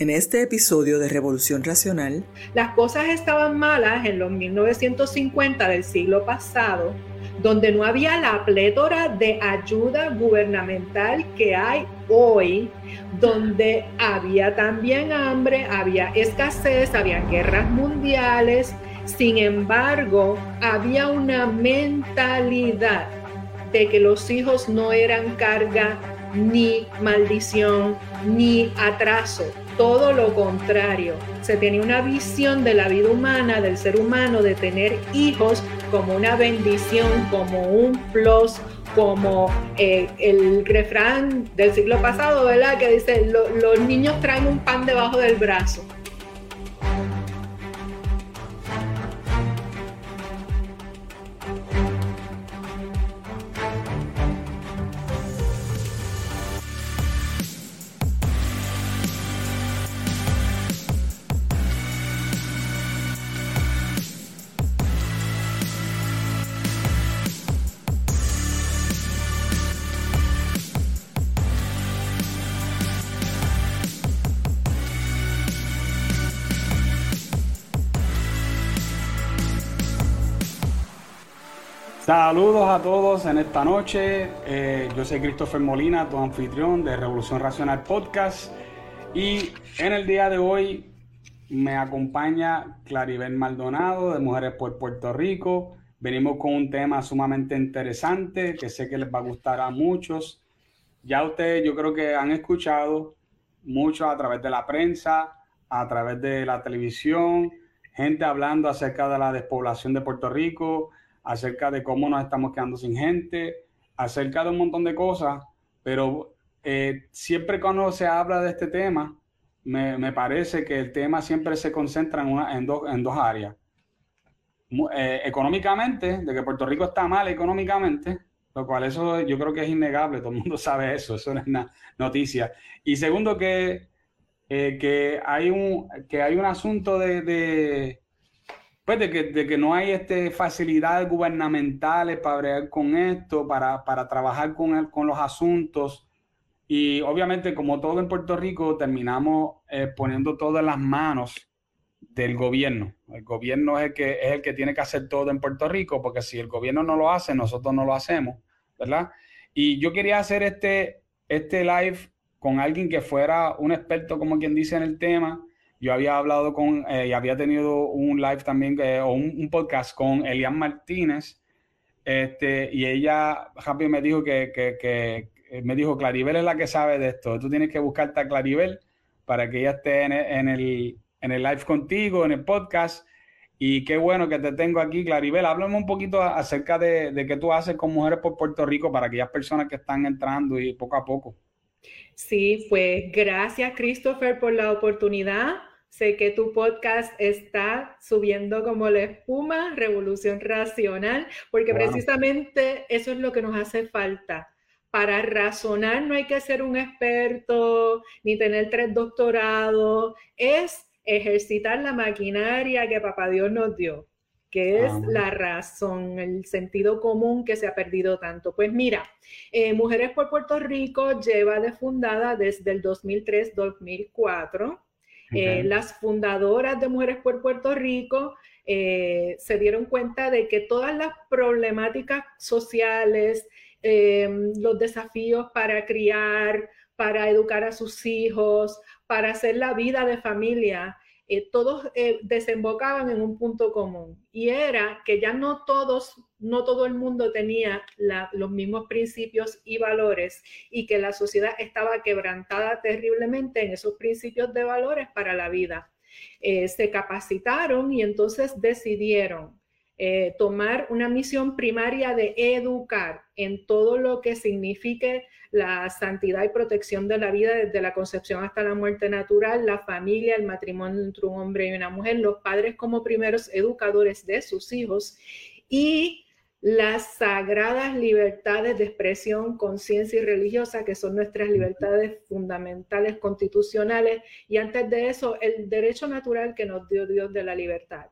En este episodio de Revolución Racional, las cosas estaban malas en los 1950 del siglo pasado, donde no había la plétora de ayuda gubernamental que hay hoy, donde había también hambre, había escasez, había guerras mundiales. Sin embargo, había una mentalidad de que los hijos no eran carga ni maldición ni atraso, todo lo contrario. Se tenía una visión de la vida humana, del ser humano, de tener hijos como una bendición, como un plus, como eh, el refrán del siglo pasado, ¿verdad? Que dice, los niños traen un pan debajo del brazo. Saludos a todos en esta noche. Eh, yo soy Christopher Molina, tu anfitrión de Revolución Racional Podcast. Y en el día de hoy me acompaña Claribel Maldonado de Mujeres por Puerto Rico. Venimos con un tema sumamente interesante que sé que les va a gustar a muchos. Ya ustedes yo creo que han escuchado mucho a través de la prensa, a través de la televisión, gente hablando acerca de la despoblación de Puerto Rico, acerca de cómo nos estamos quedando sin gente, acerca de un montón de cosas, pero eh, siempre cuando se habla de este tema, me, parece que el tema siempre se concentra en, una, en, dos, en dos áreas. Eh, económicamente, de que Puerto Rico está mal económicamente, lo cual eso yo creo que es innegable, todo el mundo sabe eso, eso no es una noticia. Y segundo, que, eh, que, hay, un, que hay un asunto de pues de que, no hay este, facilidades gubernamentales para bregar con esto, para, trabajar con, con los asuntos. Y obviamente, como todo en Puerto Rico, terminamos eh, poniendo todo en las manos del gobierno. El gobierno es el, que, es el que tiene que hacer todo en Puerto Rico, porque si el gobierno no lo hace, nosotros no lo hacemos, ¿verdad? Y yo quería hacer este, este live con alguien que fuera un experto, como quien dice, en el tema, yo había hablado con, eh, y había tenido un live también, eh, o un, podcast con Elian Martínez, este, y ella rápido me dijo que, que, que, eh, me dijo, Claribel es la que sabe de esto, tú tienes que buscarte a Claribel para que ella esté en el, en el, live contigo, en el podcast, y qué bueno que te tengo aquí, Claribel. Háblame un poquito acerca de, de qué tú haces con Mujeres por Puerto Rico para aquellas personas que están entrando y poco a poco. Sí, pues gracias Christopher por la oportunidad. Sé que tu podcast está subiendo como la espuma, Revolución Racional, porque precisamente eso es lo que nos hace falta. Para razonar no hay que ser un experto ni tener tres doctorados, es ejercitar la maquinaria que Papá Dios nos dio, que es la razón, el sentido común que se ha perdido tanto. Pues mira, eh, Mujeres por Puerto Rico lleva de fundada desde el 2003-2004 eh, las fundadoras de Mujeres por Puerto Rico eh, se dieron cuenta de que todas las problemáticas sociales, em, los desafíos para criar, para educar a sus hijos, para hacer la vida de familia, eh, todos eh, desembocaban en un punto común y era que ya no todos, no todo el mundo tenía los mismos principios y valores y que la sociedad estaba quebrantada terriblemente en esos principios de valores para la vida. Eh, se capacitaron y entonces decidieron eh, tomar una misión primaria de educar en todo lo que signifique la santidad y protección de la vida desde la concepción hasta la muerte natural, la familia, el matrimonio entre un hombre y una mujer, los padres como primeros educadores de sus hijos y las sagradas libertades de expresión, conciencia y religiosa, que son nuestras libertades fundamentales constitucionales, y antes de eso, el derecho natural que nos dio Dios de la libertad.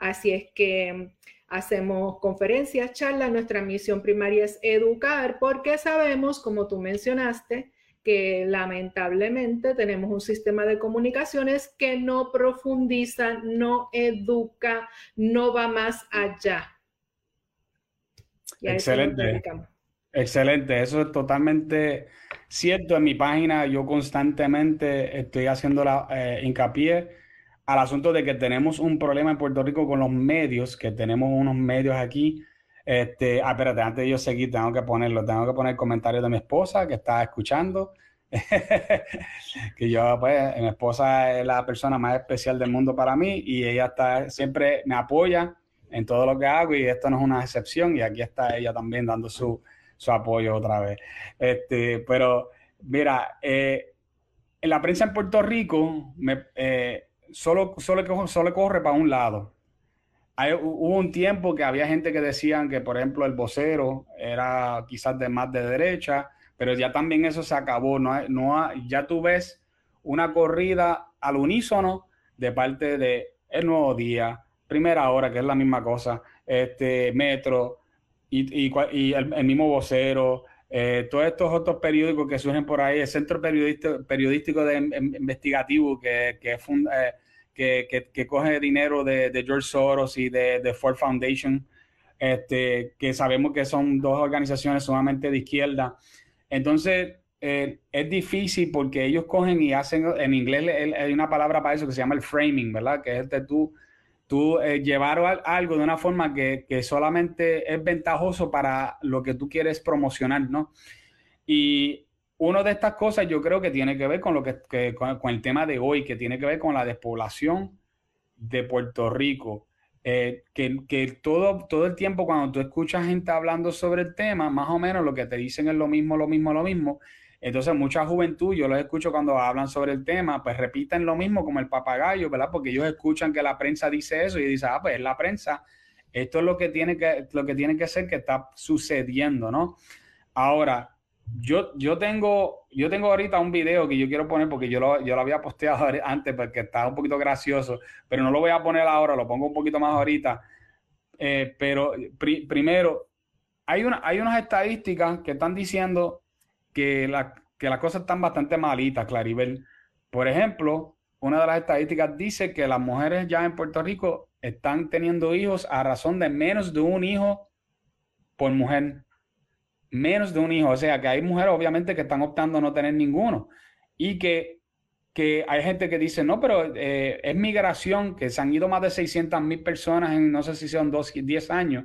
Así es que hacemos conferencias, charlas, nuestra misión primaria es educar porque sabemos, como tú mencionaste, que lamentablemente tenemos un sistema de comunicaciones que no profundiza, no educa, no va más allá. Excelente. Excelente, eso es totalmente cierto. En mi página yo constantemente estoy haciendo la, eh, hincapié al asunto de que tenemos un problema en Puerto Rico con los medios, que tenemos unos medios aquí. Este, ah, espérate, antes de yo seguir, tengo que ponerlo, tengo que poner comentarios de mi esposa que está escuchando. que yo, pues, mi esposa es la persona más especial del mundo para mí y ella está, siempre me apoya en todo lo que hago y esto no es una excepción y aquí está ella también dando su, su apoyo otra vez. Este, pero mira, eh, en la prensa en Puerto Rico me, eh, solo, solo, solo corre para un lado. Hay, hubo un tiempo que había gente que decían que, por ejemplo, el vocero era quizás de más de derecha, pero ya también eso se acabó. No, no ya tú ves una corrida al unísono de parte de El Nuevo Día, Primera Hora, que es la misma cosa, este Metro, y, y, el, mismo vocero, eh, todos estos otros periódicos que surgen por ahí, el Centro Periodístico, periodístico de, Investigativo que, que, eh, que, que, coge dinero de, de, George Soros y de, de, Ford Foundation, este, que sabemos que son dos organizaciones sumamente de izquierda. Entonces, eh, es difícil porque ellos cogen y hacen, en inglés hay una palabra para eso que se llama el framing, ¿verdad? Que es de tú tú eh, llevar algo de una forma que, solamente es ventajoso para lo que tú quieres promocionar, ¿no? Y una de estas cosas yo creo que tiene que ver con lo que, con, el tema de hoy, que tiene que ver con la despoblación de Puerto Rico. Eh, que, todo, todo el tiempo cuando tú escuchas gente hablando sobre el tema, más o menos lo que te dicen es lo mismo, lo mismo, lo mismo. Entonces, mucha juventud, yo los escucho cuando hablan sobre el tema, pues repiten lo mismo como el papagayo, ¿verdad? Porque ellos escuchan que la prensa dice eso y dicen, ah, pues es la prensa, esto es lo que tiene que, lo que, tiene que ser que está sucediendo, ¿no? Ahora, yo, yo, tengo, yo tengo ahorita un video que yo quiero poner porque yo lo, yo lo había posteado antes porque estaba un poquito gracioso, pero no lo voy a poner ahora, lo pongo un poquito más ahorita. Eh, pero primero, hay, una, hay unas estadísticas que están diciendo que, la, que las cosas están bastante malitas, Claribel. Por ejemplo, una de las estadísticas dice que las mujeres ya en Puerto Rico están teniendo hijos a razón de menos de un hijo por mujer. Menos de un hijo. O sea, que hay mujeres obviamente que están optando a no tener ninguno. Y que, que hay gente que dice, no, pero eh, es migración, que se han ido más de 600 mil personas en no sé si son dos, 10 años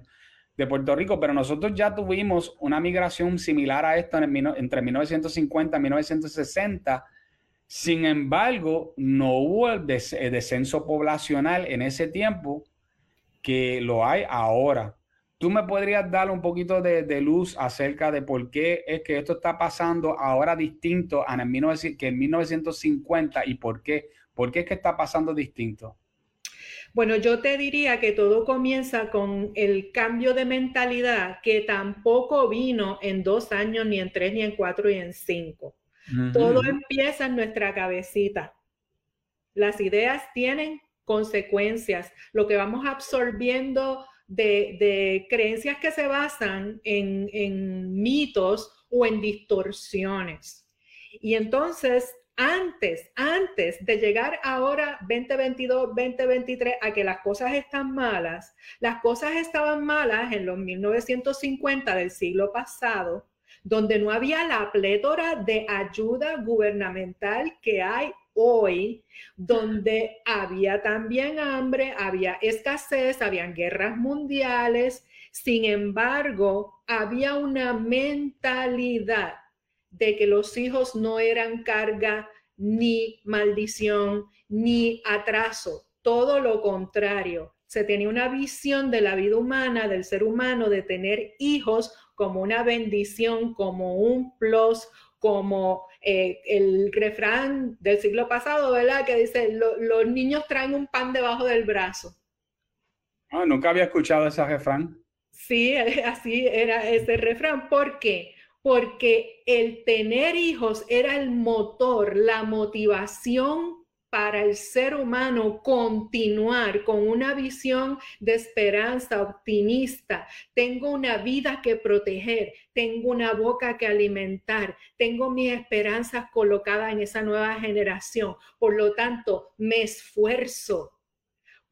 de Puerto Rico, pero nosotros ya tuvimos una migración similar a esto en entre 1950 y 1960. Sin embargo, no hubo el, descenso poblacional en ese tiempo que lo hay ahora. ¿Tú me podrías dar un poquito de, luz acerca de por qué es que esto está pasando ahora distinto en que en 1950 y por qué? ¿Por qué es que está pasando distinto? Bueno, yo te diría que todo comienza con el cambio de mentalidad que tampoco vino en dos años, ni en tres, ni en cuatro, ni en cinco. Todo empieza en nuestra cabecita. Las ideas tienen consecuencias. Lo que vamos absorbiendo de, creencias que se basan en, en mitos o en distorsiones. Y entonces antes, antes de llegar ahora 2022, 2023 a que las cosas están malas, las cosas estaban malas en los 1950 del siglo pasado, donde no había la plétora de ayuda gubernamental que hay hoy, donde había también hambre, había escasez, habían guerras mundiales, sin embargo, había una mentalidad de que los hijos no eran carga ni maldición ni atraso, todo lo contrario. Se tenía una visión de la vida humana, del ser humano, de tener hijos como una bendición, como un plus, como eh, el refrán del siglo pasado, ¿verdad? Que dice, los niños traen un pan debajo del brazo. Ah, nunca había escuchado ese refrán. Sí, así era ese refrán. ¿Por qué? Porque el tener hijos era el motor, la motivación para el ser humano continuar con una visión de esperanza optimista. Tengo una vida que proteger, tengo una boca que alimentar, tengo mis esperanzas colocadas en esa nueva generación. Por lo tanto, me esfuerzo.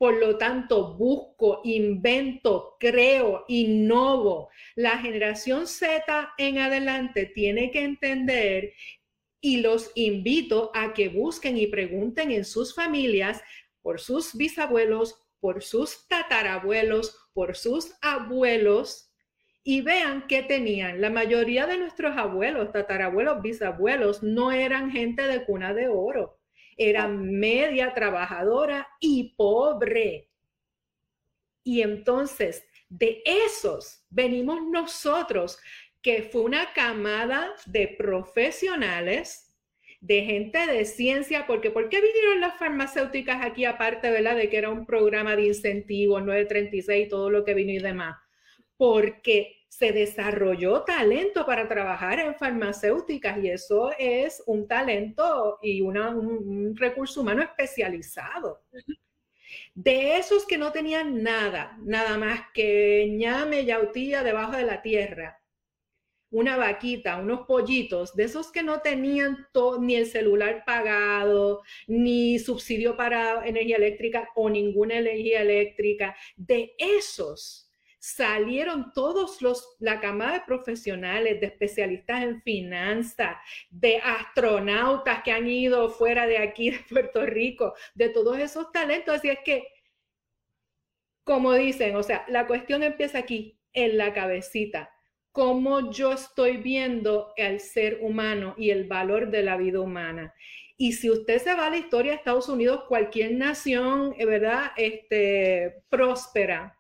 Por lo tanto, busco, invento, creo, innovo. La generación Z en adelante tiene que entender y los invito a que busquen y pregunten en sus familias por sus bisabuelos, por sus tatarabuelos, por sus abuelos y vean qué tenían. La mayoría de nuestros abuelos, tatarabuelos, bisabuelos no eran gente de cuna de oro, eran media trabajadora y pobre. Y entonces, de esos venimos nosotros que fue una camada de profesionales, de gente de ciencia, porque ¿por qué vinieron las farmacéuticas aquí aparte, ¿verdad? De que era un programa de incentivos, 936, todo lo que vino y demás. Porque se desarrolló talento para trabajar en farmacéuticas y eso es un talento y una, un, recurso humano especializado. De esos que no tenían nada, nada más que ñame, yautía debajo de la tierra, una vaquita, unos pollitos, de esos que no tenían ni el celular pagado, ni subsidio para energía eléctrica o ninguna energía eléctrica, de esos salieron todos los, la camada de profesionales, de especialistas en finanzas, de astronautas que han ido fuera de aquí, de Puerto Rico, de todos esos talentos. Así es que, como dicen, o sea, la cuestión empieza aquí, en la cabecita cómo yo estoy viendo al ser humano y el valor de la vida humana. Y si usted se va a la historia de Estados Unidos, cualquier nación, eh, ¿verdad? Este, próspera,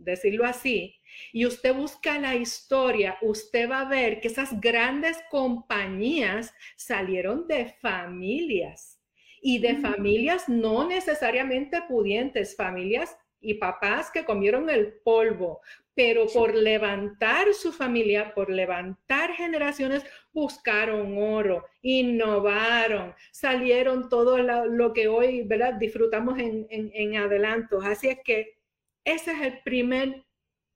decirlo así, y usted busca la historia, usted va a ver que esas grandes compañías salieron de familias y de mm. familias no necesariamente pudientes, familias y papás que comieron el polvo, pero por levantar su familia, por levantar generaciones, buscaron oro, innovaron, salieron todo lo, que hoy ¿verdad? disfrutamos en, en, adelantos. Así es que ese es el primer,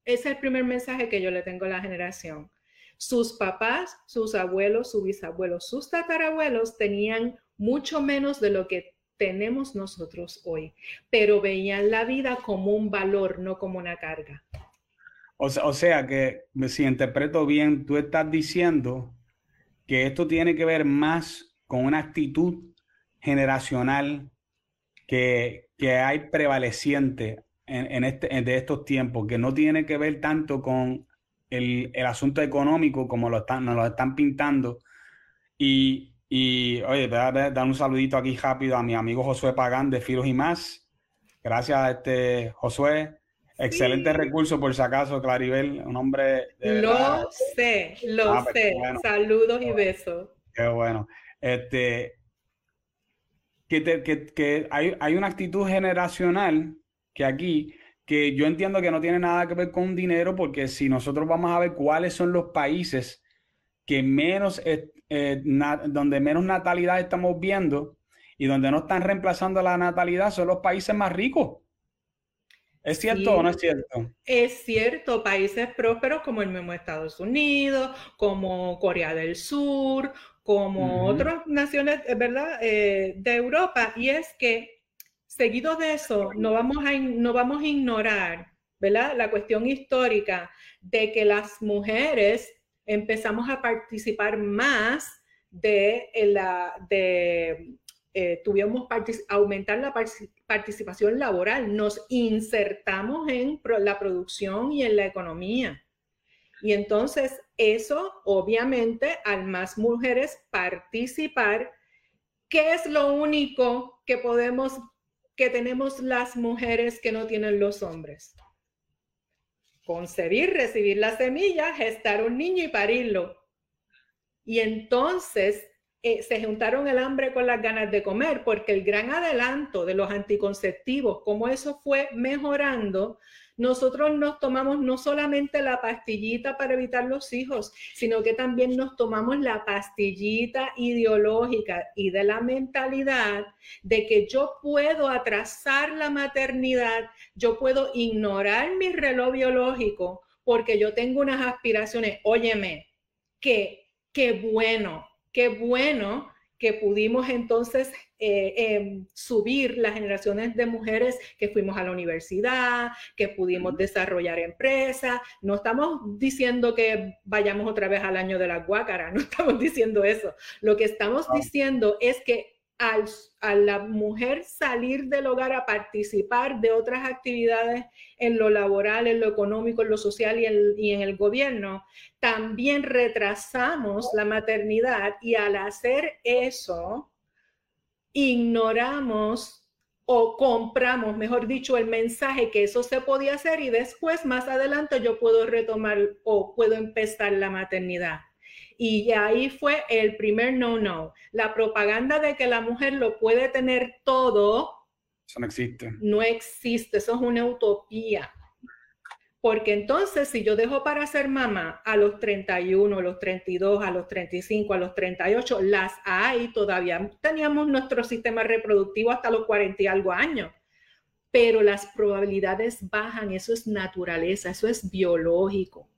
ese es el primer mensaje que yo le tengo a la generación. Sus papás, sus abuelos, sus bisabuelos, sus tatarabuelos tenían mucho menos de lo que tenemos nosotros hoy, pero veían la vida como un valor, no como una carga. O sea, o sea que si interpreto bien, tú estás diciendo que esto tiene que ver más con una actitud generacional que, que hay prevaleciente en, este, de estos tiempos, que no tiene que ver tanto con el, el asunto económico como lo están, nos lo están pintando. Y, y oye, dar un saludito aquí rápido a mi amigo Josué Pagán de Filos y más. Gracias a este Josué. Excelente recurso, por si acaso, Claribel, un hombre de Lo sé, lo ah, pues, sé. Saludos y besos. Qué bueno. Este, que, que, que hay, hay, una actitud generacional que aquí, que yo entiendo que no tiene nada que ver con dinero, porque si nosotros vamos a ver cuáles son los países que menos, eh, donde menos natalidad estamos viendo y donde no están reemplazando la natalidad, son los países más ricos. ¿Es cierto o no es cierto? Es cierto, países prósperos como el mismo Estados Unidos, como Corea del Sur, como otras naciones, eh, ¿verdad?, eh, de Europa. Y es que, seguido de eso, no vamos a, no vamos a ignorar, ¿verdad?, la cuestión histórica de que las mujeres empezamos a participar más de, la, de eh, aumentar la participación laboral, nos insertamos en la producción y en la economía. Y entonces eso, obviamente, al más mujeres participar, ¿qué es lo único que podemos, que tenemos las mujeres que no tienen los hombres? Concebir, recibir la semilla, gestar un niño y parirlo. Y entonces eh, se juntaron el hambre con las ganas de comer, porque el gran adelanto de los anticonceptivos, como eso fue mejorando, nosotros nos tomamos no solamente la pastillita para evitar los hijos, sino que también nos tomamos la pastillita ideológica y de la mentalidad de que yo puedo atrasar la maternidad, yo puedo ignorar mi reloj biológico porque yo tengo unas aspiraciones. Óyeme, que qué bueno, qué bueno que pudimos entonces eh, em, subir las generaciones de mujeres que fuimos a la universidad, que pudimos desarrollar empresas. No estamos diciendo que vayamos otra vez al año de la guácara, no estamos diciendo eso. Lo que estamos diciendo es que al, a la mujer salir del hogar a participar de otras actividades en lo laboral, en lo económico, en lo social y, y en el gobierno, también retrasamos la maternidad y al hacer eso, ignoramos o compramos, mejor dicho, el mensaje que eso se podía hacer y después, más adelante, yo puedo retomar o puedo empezar la maternidad. Y ahí fue el primer no-no. La propaganda de que la mujer lo puede tener todo. Eso no existe. No existe, eso es una utopía. Porque entonces, si yo dejo para ser mamá a los 31, a los 32, a los 35, a los 38, las hay todavía. Teníamos nuestro sistema reproductivo hasta los 40 y algo años. Pero las probabilidades bajan, eso es naturaleza, eso es biológico.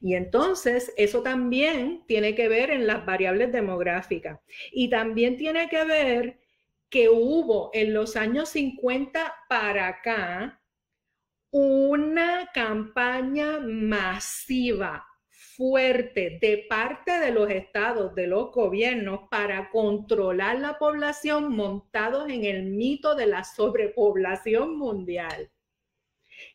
Y entonces eso también tiene que ver en las variables demográficas y también tiene que ver que hubo en los años 50 para acá una campaña masiva, fuerte de parte de los estados, de los gobiernos, para controlar la población montados en el mito de la sobrepoblación mundial.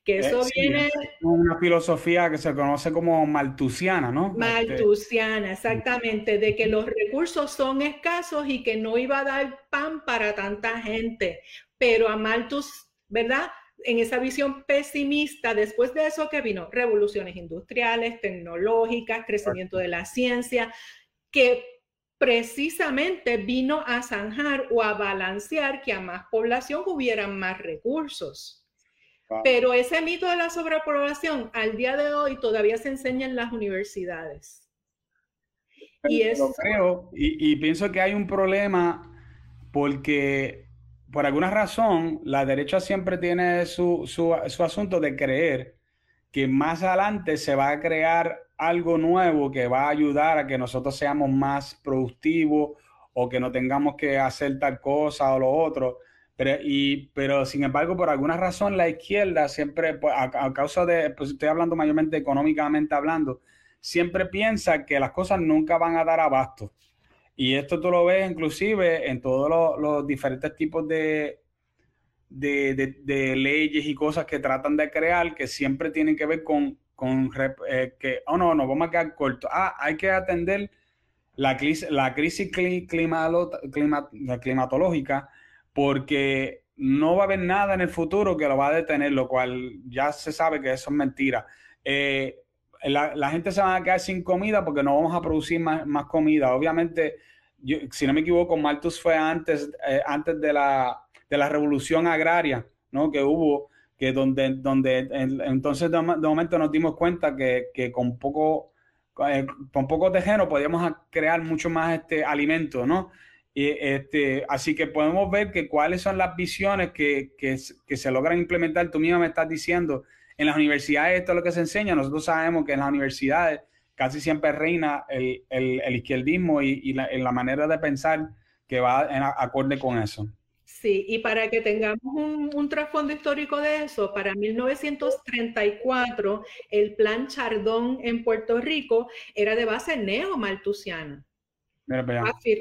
Que eh, eso viene... Una filosofía que se conoce como maltusiana, ¿no? Este, maltusiana, exactamente, de que los recursos son escasos y que no iba a dar pan para tanta gente. Pero a Malthus, ¿verdad? En esa visión pesimista, después de eso que vino, revoluciones industriales, tecnológicas, crecimiento de la ciencia, que precisamente vino a zanjar o a balancear que a más población hubieran más recursos. Pero ese mito de la sobrepoblación al día de hoy todavía se enseña en las universidades. Y eso... creo, y, pienso que hay un problema porque por alguna razón la derecha siempre tiene su, su, asunto de creer que más adelante se va a crear algo nuevo que va a ayudar a que nosotros seamos más productivos o que no tengamos que hacer tal cosa o lo otro. Pero, y, pero sin embargo, por alguna razón, la izquierda siempre, pues, a, causa de, pues estoy hablando mayormente económicamente hablando, siempre piensa que las cosas nunca van a dar abasto. Y esto tú lo ves inclusive en todos los, diferentes tipos de, de, leyes y cosas que tratan de crear que siempre tienen que ver con, con eh, que, oh no, no, vamos a quedar corto. Ah, hay que atender la, la crisis climatológica porque no va a haber nada en el futuro que lo va a detener, lo cual ya se sabe que eso es mentira. Eh, la, gente se va a quedar sin comida porque no vamos a producir más, comida. Obviamente, si no me equivoco, Malthus fue antes, eh, antes de, la, de la revolución agraria ¿no? que hubo, que donde, donde entonces de, momento nos dimos cuenta que, que con poco eh, con poco terreno podíamos crear mucho más este alimento, ¿no? Este, así que podemos ver que cuáles son las visiones que, se logran implementar. Tú misma me estás diciendo, en las universidades esto es lo que se enseña. Nosotros sabemos que en las universidades casi siempre reina el, izquierdismo y, la, la, manera de pensar que va en acorde con eso. Sí, y para que tengamos un, un, trasfondo histórico de eso, para 1934 el plan Chardón en Puerto Rico era de base neomaltusiana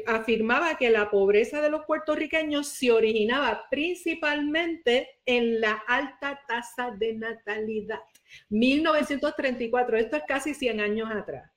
afirmaba que la pobreza de los puertorriqueños se originaba principalmente en la alta tasa de natalidad. 1934, esto es casi 100 años atrás.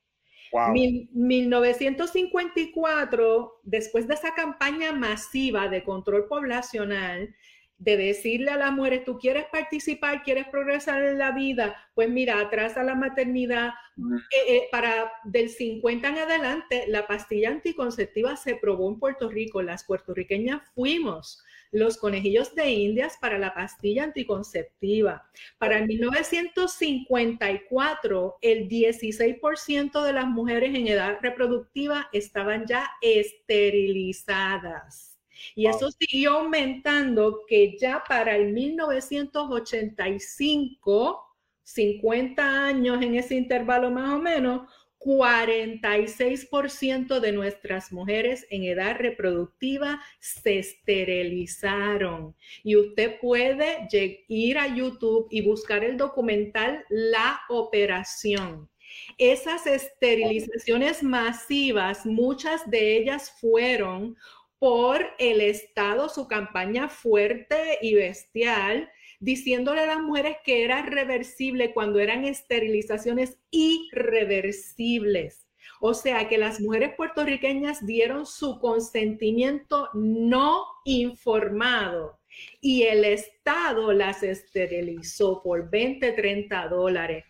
1954, después de esa campaña masiva de control poblacional, de decirle a las mujeres, tú quieres participar, quieres progresar en la vida, pues mira, atrasa la maternidad. Eh, eh, para del 50 en adelante, la pastilla anticonceptiva se probó en Puerto Rico. Las puertorriqueñas fuimos los conejillos de indias para la pastilla anticonceptiva. Para el 1954, el 16% de las mujeres en edad reproductiva estaban ya esterilizadas. Y eso siguió aumentando que ya para el 1985, 50 años en ese intervalo más o menos, 46% de nuestras mujeres en edad reproductiva se esterilizaron. Y usted puede ir a YouTube y buscar el documental La Operación. Esas esterilizaciones masivas, muchas de ellas fueron por el Estado, su campaña fuerte y bestial, diciéndole a las mujeres que era reversible cuando eran esterilizaciones irreversibles. O sea que las mujeres puertorriqueñas dieron su consentimiento no informado y el Estado las esterilizó por 20, 30 dólares.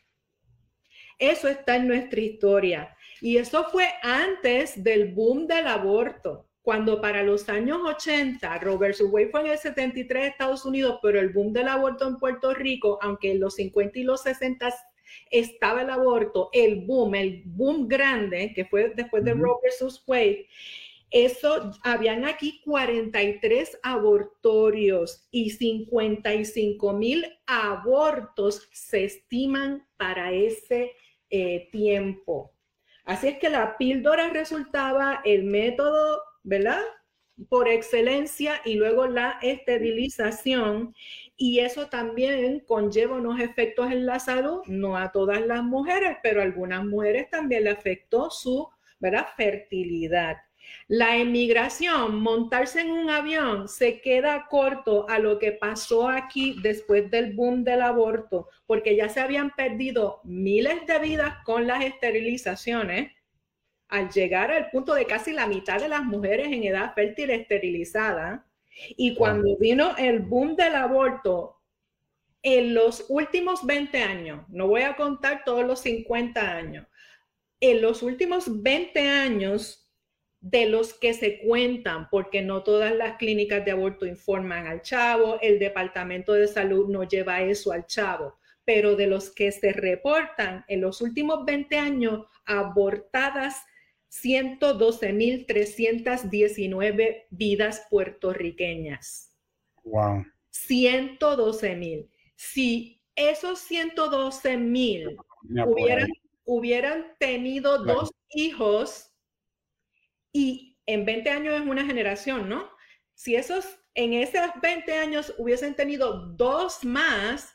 Eso está en nuestra historia. Y eso fue antes del boom del aborto cuando para los años 80, Robert Wade fue en el 73 Estados Unidos, pero el boom del aborto en Puerto Rico, aunque en los 50 y los 60 estaba el aborto, el boom, el boom grande, que fue después de Robert Wade, eso, habían aquí 43 abortorios y 55 mil abortos se estiman para ese eh, tiempo. Así es que la píldora resultaba el método ¿verdad? Por excelencia y luego la esterilización. Y eso también conlleva unos efectos en la salud, no a todas las mujeres, pero a algunas mujeres también le afectó su ¿verdad? fertilidad. La emigración, montarse en un avión, se queda corto a lo que pasó aquí después del boom del aborto, porque ya se habían perdido miles de vidas con las esterilizaciones al llegar al punto de casi la mitad de las mujeres en edad fértil esterilizada. Y cuando vino el boom del aborto, en los últimos 20 años, no voy a contar todos los 50 años, en los últimos 20 años de los que se cuentan, porque no todas las clínicas de aborto informan al chavo, el departamento de salud no lleva eso al chavo, pero de los que se reportan en los últimos 20 años abortadas 112.319 vidas puertorriqueñas. Wow. 112.000. Si esos 112.000 hubieran, hubieran tenido dos hijos y en 20 años es una generación, ¿no? Si esos en esos 20 años hubiesen tenido dos más,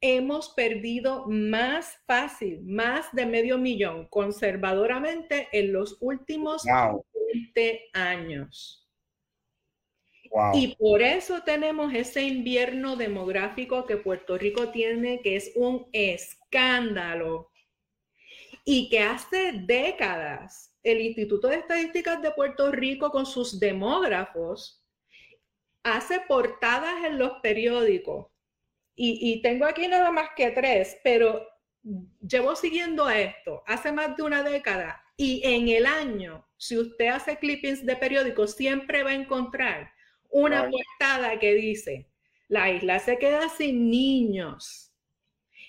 hemos perdido más fácil, más de medio millón conservadoramente en los últimos 20 años. Y por eso tenemos ese invierno demográfico que Puerto Rico tiene, que es un escándalo. Y que hace décadas el Instituto de Estadísticas de Puerto Rico con sus demógrafos hace portadas en los periódicos y, tengo aquí nada más que tres, pero llevo siguiendo esto hace más de una década y en el año, si usted hace clippings de periódicos, siempre va a encontrar una portada que dice, la isla se queda sin niños.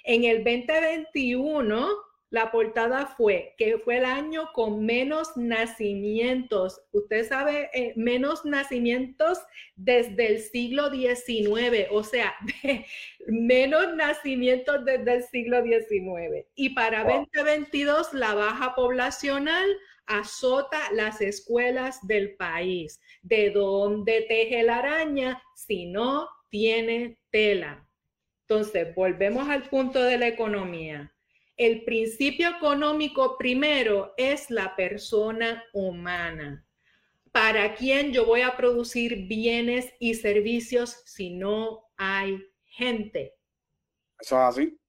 En el 2021 la portada fue que fue el año con menos nacimientos. Usted sabe, eh, menos nacimientos desde el siglo XIX, o sea, menos nacimientos desde el siglo XIX. Y para 2022 la baja poblacional azota las escuelas del país. ¿De dónde teje la araña si no tiene tela? Entonces, volvemos al punto de la economía el principio económico primero es la persona humana. ¿Para quién yo voy a producir bienes y servicios si no hay gente? Eso es así.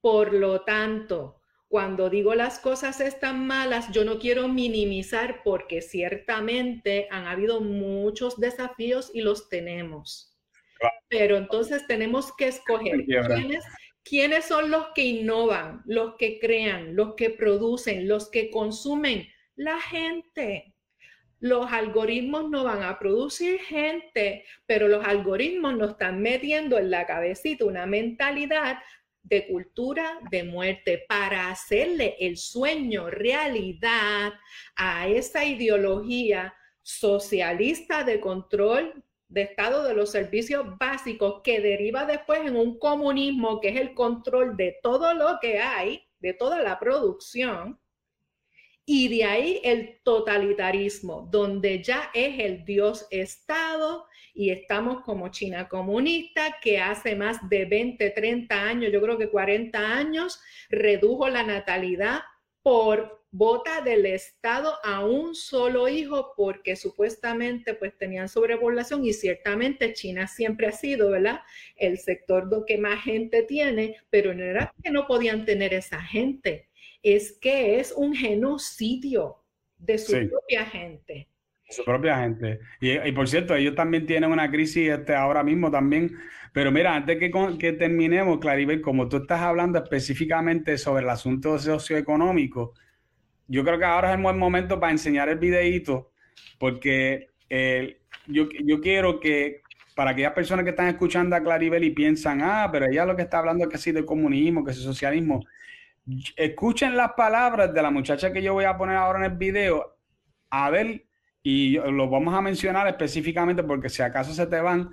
Por lo tanto, cuando digo las cosas están malas, yo no quiero minimizar porque ciertamente han habido muchos desafíos y los tenemos. Pero entonces tenemos que escoger quiénes, quiénes son los que innovan, los que crean, los que producen, los que consumen. La gente. Los algoritmos no van a producir gente, pero los algoritmos nos están metiendo en la cabecita una mentalidad de cultura de muerte para hacerle el sueño realidad a esa ideología socialista de control de Estado de los servicios básicos que deriva después en un comunismo que es el control de todo lo que hay, de toda la producción, y de ahí el totalitarismo, donde ya es el Dios Estado y estamos como China comunista, que hace más de 20, 30 años, yo creo que 40 años, redujo la natalidad por vota del Estado a un solo hijo porque supuestamente pues tenían sobrepoblación y ciertamente China siempre ha sido, ¿verdad? El sector que más gente tiene, pero no era que no podían tener esa gente, es que es un genocidio de su propia gente. Su propia gente. Y, por cierto, ellos también tienen una crisis este, ahora mismo también. Pero mira, antes que, que terminemos, Claribel, como tú estás hablando específicamente sobre el asunto socioeconómico, yo creo que ahora es el buen momento para enseñar el videíto, porque eh, yo, yo quiero que para aquellas personas que están escuchando a Claribel y piensan, ah, pero ella lo que está hablando es que sí de comunismo, que es socialismo, escuchen las palabras de la muchacha que yo voy a poner ahora en el video, a ver y lo vamos a mencionar específicamente porque si acaso se te van,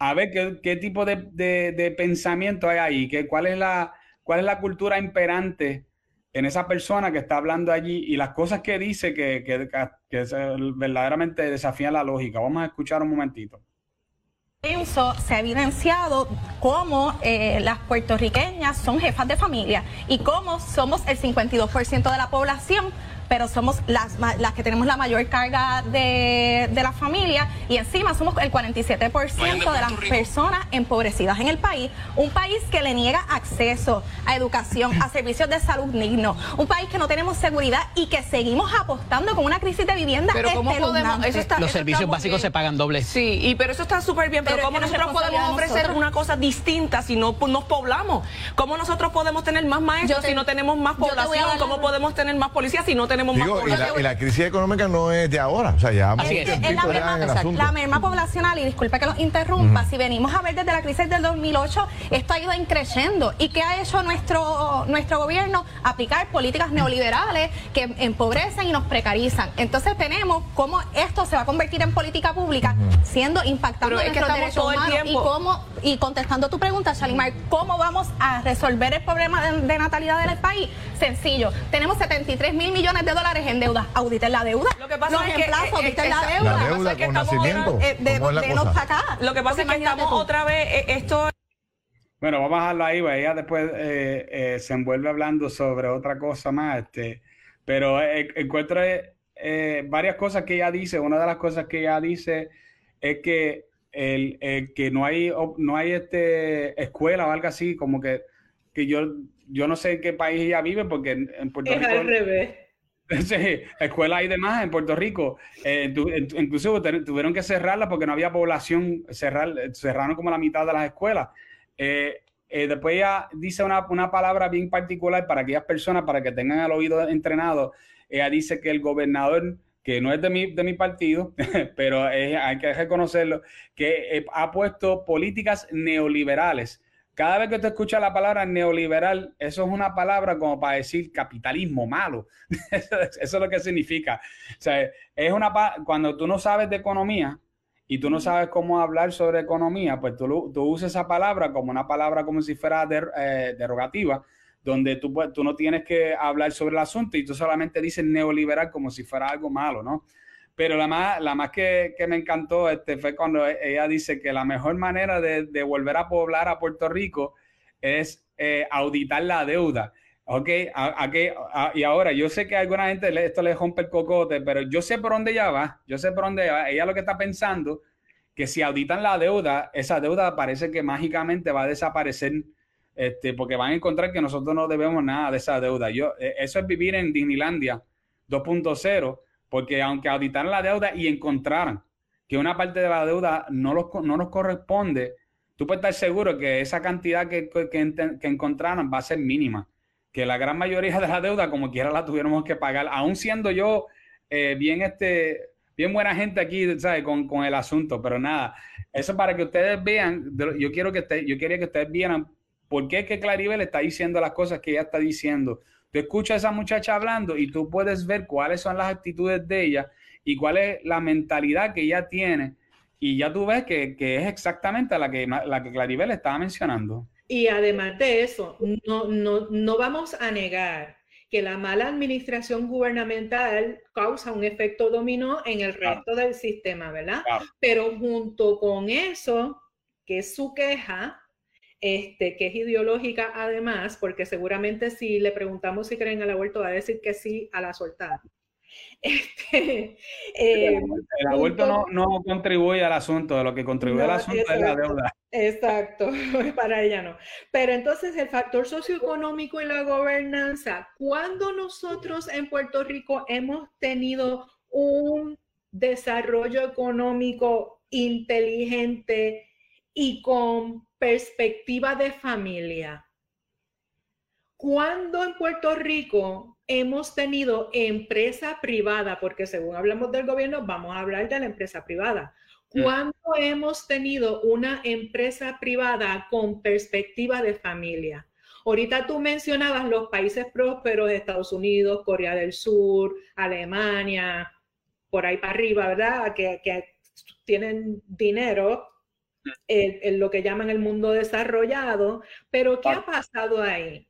a ver qué, tipo de, pensamiento hay ahí, que, cuál, es la, cuál es la cultura imperante en esa persona que está hablando allí y las cosas que dice que, que, que verdaderamente desafían la lógica. Vamos a escuchar un momentito. Se ha evidenciado cómo eh, las puertorriqueñas son jefas de familia y cómo somos el 52% de la población pero somos las, las que tenemos la mayor carga de, de la familia y encima somos el 47% de las personas empobrecidas en el país. Un país que le niega acceso a educación, a servicios de salud dignos. Un país que no tenemos seguridad y que seguimos apostando con una crisis de vivienda. Pero ¿cómo podemos? Los servicios básicos se pagan doble. Sí, y, pero eso está súper bien. Pero, ¿cómo nosotros podemos ofrecer una cosa distinta si no nos poblamos? ¿Cómo nosotros podemos tener más maestros si no tenemos más población? ¿Cómo podemos tener más policías si no tenemos y la, crisis económica no es de ahora, o sea, ya es, la, merma, poblacional, y disculpe que los interrumpa, si venimos a ver desde la crisis del 2008, esto ha ido creciendo. ¿Y qué ha hecho nuestro, nuestro gobierno? Aplicar políticas neoliberales que empobrecen y nos precarizan. Entonces tenemos cómo esto se va a convertir en política pública, siendo impactando Pero nuestros derechos humanos y cómo, y contestando tu pregunta, Shalimar, ¿cómo vamos a resolver el problema de, de natalidad del país? Sencillo, tenemos 73 mil millones de dólares en deuda. Auditen la deuda. Lo que pasa es que, auditen la deuda. La deuda con nacimiento. Eh, de, Lo que pasa es que estamos otra vez, eh, esto... Bueno, vamos a dejarlo ahí, ella después eh, se envuelve hablando sobre otra cosa más, este, pero encuentro varias cosas que ella dice. Una de las cosas que ella dice es que el, que no hay no hay este escuela o algo así, como que, que yo yo no sé en qué país ella vive porque en, Puerto Rico al revés. Sí, escuelas y demás en Puerto Rico. Eh, incluso tuvieron que cerrarlas porque no había población, cerrar, cerraron como la mitad de las escuelas. Eh, eh, después ella dice una, una, palabra bien particular para aquellas personas, para que tengan el oído entrenado. Ella dice que el gobernador, que no es de mi, de mi partido, pero hay que reconocerlo, que ha puesto políticas neoliberales cada vez que te escuchas la palabra neoliberal, eso es una palabra como para decir capitalismo malo. eso, es lo que significa. O sea, es una cuando tú no sabes de economía y tú no sabes cómo hablar sobre economía, pues tú, tú usas esa palabra como una palabra como si fuera eh, derogativa, donde tú, tú no tienes que hablar sobre el asunto y tú solamente dices neoliberal como si fuera algo malo, ¿no? Pero la más, la más que, me encantó este, fue cuando e, ella dice que la mejor manera de, volver a poblar a Puerto Rico es eh, auditar la deuda. Ok, y ahora yo sé que a alguna gente esto le rompe el cocote, pero yo sé por dónde ella va, yo sé por dónde va. Ella lo que está pensando, que si auditan la deuda, esa deuda parece que mágicamente va a desaparecer, este, porque van a encontrar que nosotros no debemos nada de esa deuda. Yo, e, eso es vivir en Disneylandia 2.0 porque aunque auditaran la deuda y encontraran que una parte de la deuda no, no nos corresponde, tú puedes estar seguro que esa cantidad que, que, encontraron va a ser mínima. Que la gran mayoría de la deuda, como quiera, la tuviéramos que pagar, aún siendo yo eh, bien, este, bien buena gente aquí, ¿sabes? Con, con, el asunto, pero nada, eso para que ustedes vean, yo quiero que yo quería que ustedes vieran por qué que Claribel está diciendo las cosas que ella está diciendo. Tú escuchas a esa muchacha hablando y tú puedes ver cuáles son las actitudes de ella y cuál es la mentalidad que ella tiene. Y ya tú ves que, es exactamente la que, la que Claribel estaba mencionando. Y además de eso, no, no, no vamos a negar que la mala administración gubernamental causa un efecto dominó en el resto del sistema, ¿verdad? Pero junto con eso, que es su queja, este, que es ideológica además, porque seguramente si le preguntamos si creen al aborto, va a decir que sí a la soltada. Este, eh, el aborto no, no, contribuye al asunto, de lo que contribuye al asunto es la deuda. Exacto, para ella no. Pero entonces el factor socioeconómico y la gobernanza, cuando nosotros en Puerto Rico hemos tenido un desarrollo económico inteligente y con perspectiva de familia, cuando en Puerto Rico hemos tenido empresa privada, porque según hablamos del gobierno, vamos a hablar de la empresa privada. Mm. ¿Cuándo hemos tenido una empresa privada con perspectiva de familia? Ahorita tú mencionabas los países prósperos, Estados Unidos, Corea del Sur, Alemania, por ahí para arriba, ¿verdad? Que, tienen dinero en, lo que llaman el mundo desarrollado, pero ¿qué ha pasado ahí?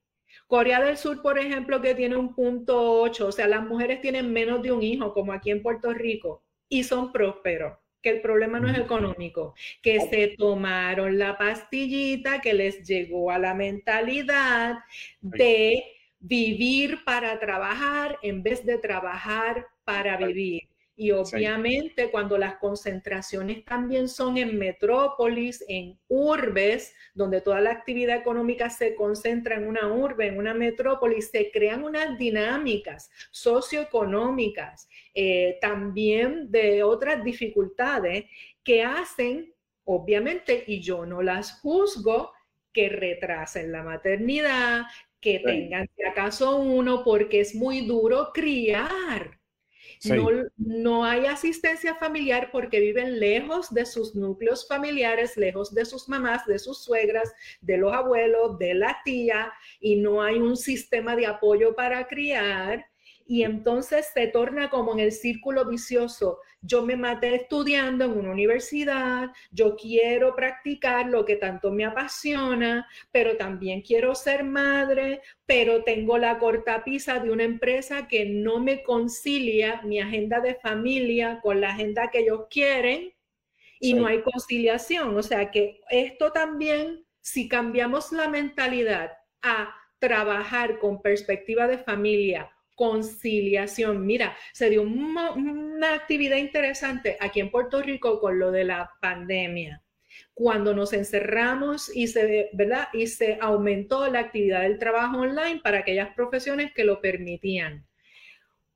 Corea del Sur, por ejemplo, que tiene un punto 8, o sea, las mujeres tienen menos de un hijo, como aquí en Puerto Rico, y son prósperos que el problema no es económico, que se tomaron la pastillita que les llegó a la mentalidad de vivir para trabajar en vez de trabajar para vivir. Y obviamente cuando las concentraciones también son en metrópolis, en urbes, donde toda la actividad económica se concentra en una urbe, en una metrópolis, se crean unas dinámicas socioeconómicas, eh, también de otras dificultades que hacen, obviamente, y yo no las juzgo, que retrasen la maternidad, que tengan si acaso uno, porque es muy duro criar no, hay asistencia familiar porque viven lejos de sus núcleos familiares, lejos de sus mamás, de sus suegras, de los abuelos, de la tía, y no hay un sistema de apoyo para criar y entonces se torna como en el círculo vicioso. Yo me maté estudiando en una universidad, yo quiero practicar lo que tanto me apasiona, pero también quiero ser madre, pero tengo la cortapisa de una empresa que no me concilia mi agenda de familia con la agenda que ellos quieren y no hay conciliación. O sea que esto también, si cambiamos la mentalidad a trabajar con perspectiva de familia, conciliación. Mira, se dio una actividad interesante aquí en Puerto Rico con lo de la pandemia. Cuando nos encerramos y se, ¿verdad? Y se aumentó la actividad del trabajo online para aquellas profesiones que lo permitían.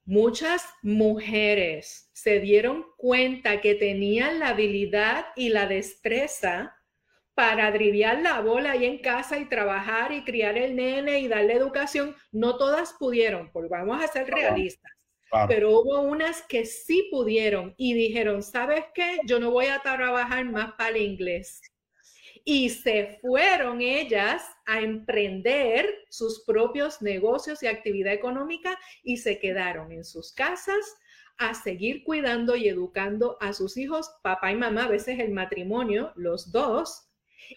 Muchas mujeres se dieron cuenta que tenían la habilidad y la destreza para driviar la bola ahí en casa y trabajar y criar el nene y darle educación, no todas pudieron, porque vamos a ser realistas. Pero hubo unas que sí pudieron y dijeron, ¿sabes qué? Yo no voy a trabajar más para el inglés. Y se fueron ellas a emprender sus propios negocios y actividad económica y se quedaron en sus casas a seguir cuidando y educando a sus hijos, papá y mamá, a veces el matrimonio, los dos,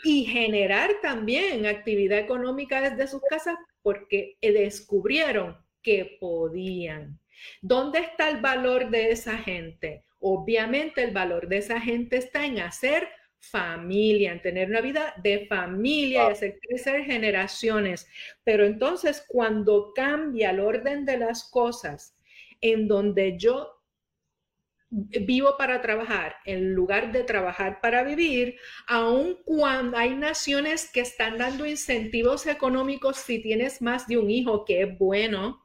y generar también actividad económica desde sus casas porque descubrieron que podían. ¿Dónde está el valor de esa gente? Obviamente el valor de esa gente está en hacer familia, en tener una vida de familia y hacer crecer generaciones. Pero entonces cuando cambia el orden de las cosas, en donde yo vivo para trabajar en lugar de trabajar para vivir, aun cuando hay naciones que están dando incentivos económicos si tienes más de un hijo, que es bueno,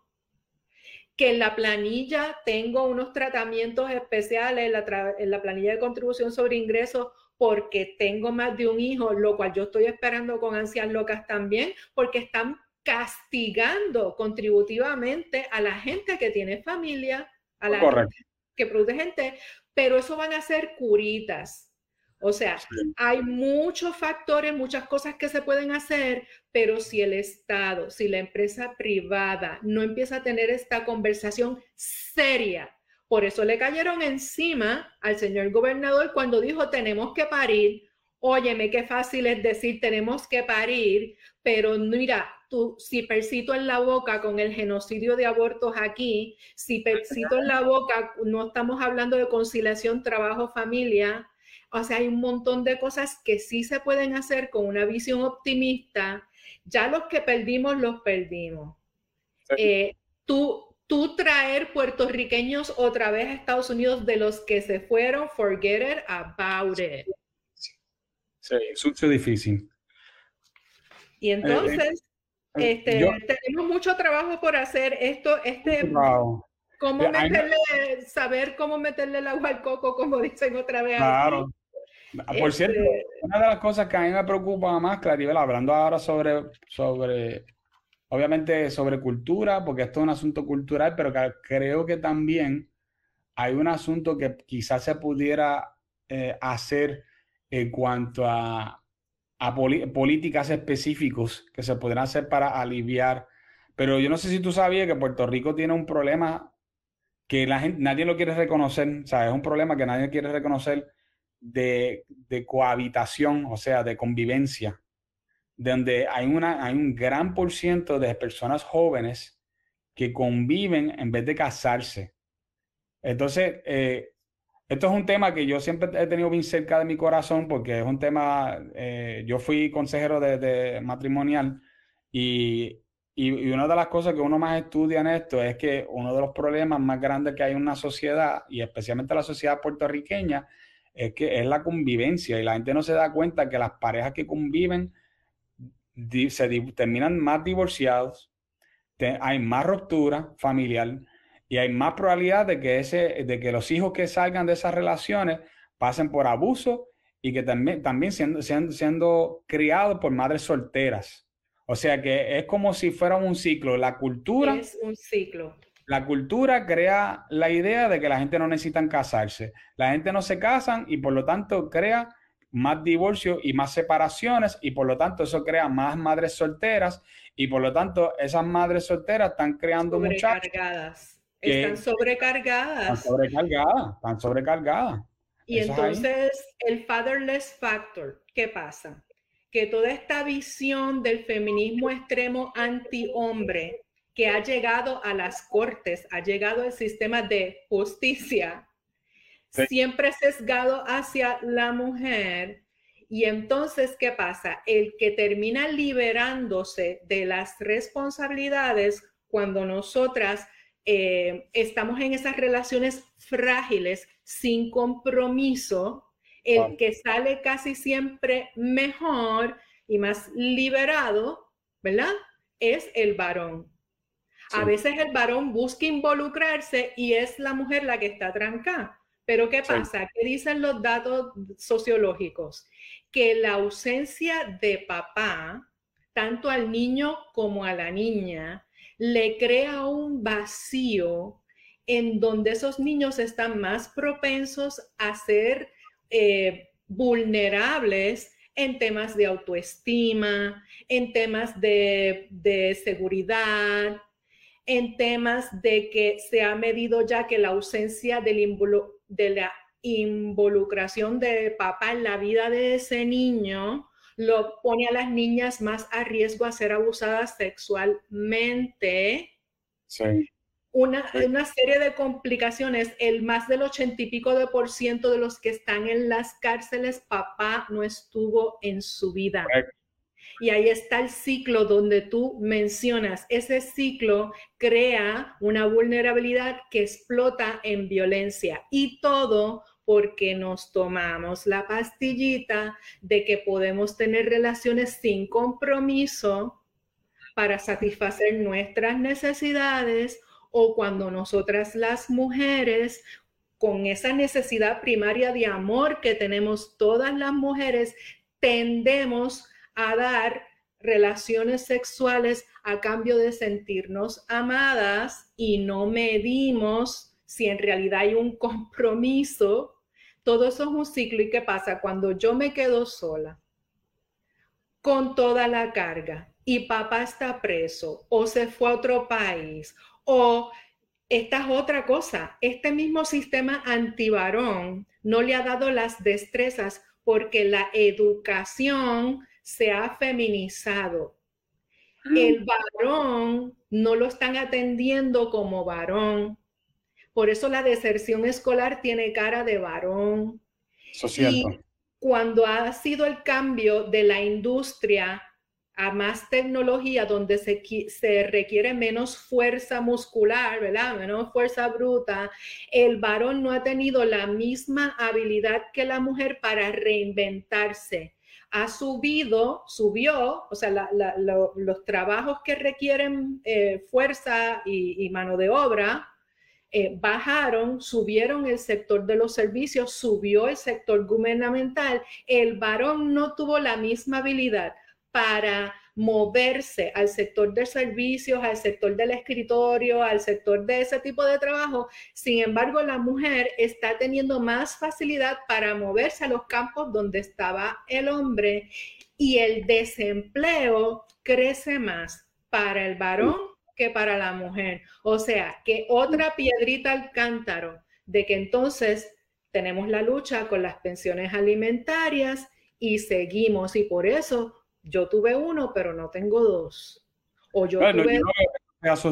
que en la planilla tengo unos tratamientos especiales, en la, planilla de contribución sobre ingresos, porque tengo más de un hijo, lo cual yo estoy esperando con ansias locas también, porque están castigando contributivamente a la gente que tiene familia, gente que produce gente, pero eso van a ser curitas. O sea, hay muchos factores, muchas cosas que se pueden hacer, pero si el Estado, si la empresa privada no empieza a tener esta conversación seria, por eso le cayeron encima al señor gobernador cuando dijo tenemos que parir. Óyeme, qué fácil es decir tenemos que parir, pero mira, tú, si persito en la boca con el genocidio de abortos aquí, si persito en la boca, no estamos hablando de conciliación trabajo-familia, o sea, hay un montón de cosas que sí se pueden hacer con una visión optimista. Ya los que perdimos, los perdimos. Eh, tú, tú traer puertorriqueños otra vez a Estados Unidos de los que se fueron, forget it about it. Sí, es mucho difícil. Y eh, entonces, eh, este, tenemos mucho trabajo por hacer. Esto, este, cómo meterle, saber cómo meterle el agua al coco, como dicen otra vez. Claro. Por cierto, este una de las cosas que a mí me preocupa más, Claribel, hablando ahora sobre, sobre, obviamente sobre cultura, porque esto es un asunto cultural, pero creo que también hay un asunto que quizás se pudiera eh, hacer en cuanto a, políticas específicos que se pudieran hacer para aliviar. Pero yo no sé si tú sabías que Puerto Rico tiene un problema que la gente, nadie lo quiere reconocer, es un problema que nadie quiere reconocer de, cohabitación, o sea, de convivencia, donde hay, una, hay un gran por ciento de personas jóvenes que conviven en vez de casarse. Entonces, eh, esto es un tema que yo siempre he tenido bien cerca de mi corazón porque es un tema, eh, yo fui consejero de, matrimonial y, y, una de las cosas que uno más estudia en esto es que uno de los problemas más grandes que hay en una sociedad y especialmente la sociedad puertorriqueña es que es la convivencia y la gente no se da cuenta que las parejas que conviven se terminan más divorciados, hay más ruptura familiar y hay más probabilidad de que, ese, de que los hijos que salgan de esas relaciones pasen por abuso y que también, también siendo, siendo, siendo criados por madres solteras. O sea que es como si fuera un ciclo. La cultura... Es un ciclo la cultura crea la idea de que la gente no necesita casarse. La gente no se casan y por lo tanto crea más divorcios y más separaciones y por lo tanto eso crea más madres solteras y por lo tanto esas madres solteras están creando muchachos. Están sobrecargadas. Están sobrecargadas, están sobrecargadas. Y entonces el fatherless factor, ¿qué pasa? Que toda esta visión del feminismo extremo anti-hombre que ha llegado a las cortes, ha llegado al sistema de justicia, siempre sesgado hacia la mujer. Y entonces, ¿qué pasa? El que termina liberándose de las responsabilidades cuando nosotras eh, estamos en esas relaciones frágiles, sin compromiso, el que sale casi siempre mejor y más liberado, ¿verdad? Es el varón. A veces el varón busca involucrarse y es la mujer la que está trancada. Pero ¿qué pasa? ¿Qué dicen los datos sociológicos? Que la ausencia de papá, tanto al niño como a la niña, le crea un vacío en donde esos niños están más propensos a ser eh, vulnerables en temas de autoestima, en temas de, de seguridad, en temas de que se ha medido ya que la ausencia de la involucración de papá en la vida de ese niño lo pone a las niñas más a riesgo a ser abusadas sexualmente. Sí. Una, una, serie de complicaciones. El más del ochenta y pico de por ciento de los que están en las cárceles, papá no estuvo en su vida. Y ahí está el ciclo donde tú mencionas. Ese ciclo crea una vulnerabilidad que explota en violencia y todo porque nos tomamos la pastillita de que podemos tener relaciones sin compromiso para satisfacer nuestras necesidades o cuando nosotras las mujeres con esa necesidad primaria de amor que tenemos todas las mujeres, tendemos a dar relaciones sexuales a cambio de sentirnos amadas y no medimos si en realidad hay un compromiso. Todo eso es un ciclo y qué pasa cuando yo me quedo sola con toda la carga y papá está preso o se fue a otro país o esta es otra cosa, este mismo sistema antivarón no le ha dado las destrezas porque la educación se ha feminizado. Ah. El varón no lo están atendiendo como varón. Por eso la deserción escolar tiene cara de varón. Eso es cierto. cuando ha sido el cambio de la industria a más tecnología donde se, se, requiere menos fuerza muscular, ¿verdad? Menos fuerza bruta, el varón no ha tenido la misma habilidad que la mujer para reinventarse. Ha subido, subió, o sea, los trabajos que requieren eh, fuerza y, mano de obra, eh, bajaron, subieron el sector de los servicios, subió el sector gubernamental. El varón no tuvo la misma habilidad para moverse al sector de servicios, al sector del escritorio, al sector de ese tipo de trabajo. Sin embargo, la mujer está teniendo más facilidad para moverse a los campos donde estaba el hombre y el desempleo crece más para el varón que para la mujer. O sea, que otra piedrita al cántaro de que entonces tenemos la lucha con las pensiones alimentarias y seguimos y por eso yo tuve uno, pero no tengo dos. O yo tuve...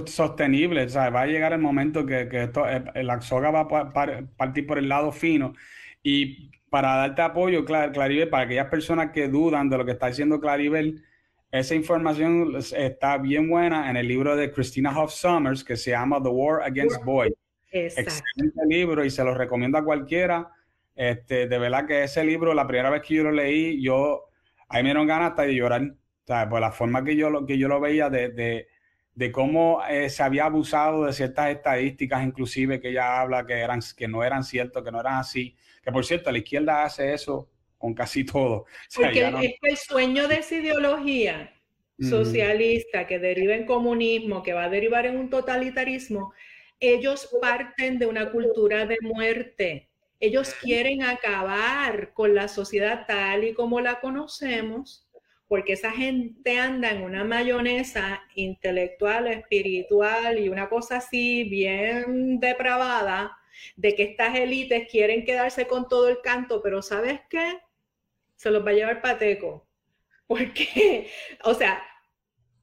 sostenible, o sea, va a llegar el momento que, que esto, eh, la soga va a partir por el lado fino y para darte apoyo, Claribel, para aquellas personas que dudan de lo que está diciendo Claribel, esa información está bien buena en el libro de Christina Hoff Summers que se llama The War Against Boys. Excelente libro y se lo recomiendo a cualquiera. Este, de verdad que ese libro, la primera vez que yo lo leí, yo ahí me dieron ganas hasta de llorar, sea, por la forma que yo lo, que yo lo veía de, de, cómo eh, se había abusado de ciertas estadísticas, inclusive que ella habla que, eran, que no eran ciertas, que no eran así, que por cierto, la izquierda hace eso con casi todo. Porque es que el sueño de esa ideología socialista que deriva en comunismo, que va a derivar en un totalitarismo, ellos parten de una cultura de muerte. Ellos quieren acabar con la sociedad tal y como la conocemos, porque esa gente anda en una mayonesa intelectual, espiritual y una cosa así bien depravada, de que estas élites quieren quedarse con todo el canto, pero ¿sabes qué? Se los va a llevar pateco. Porque, o sea,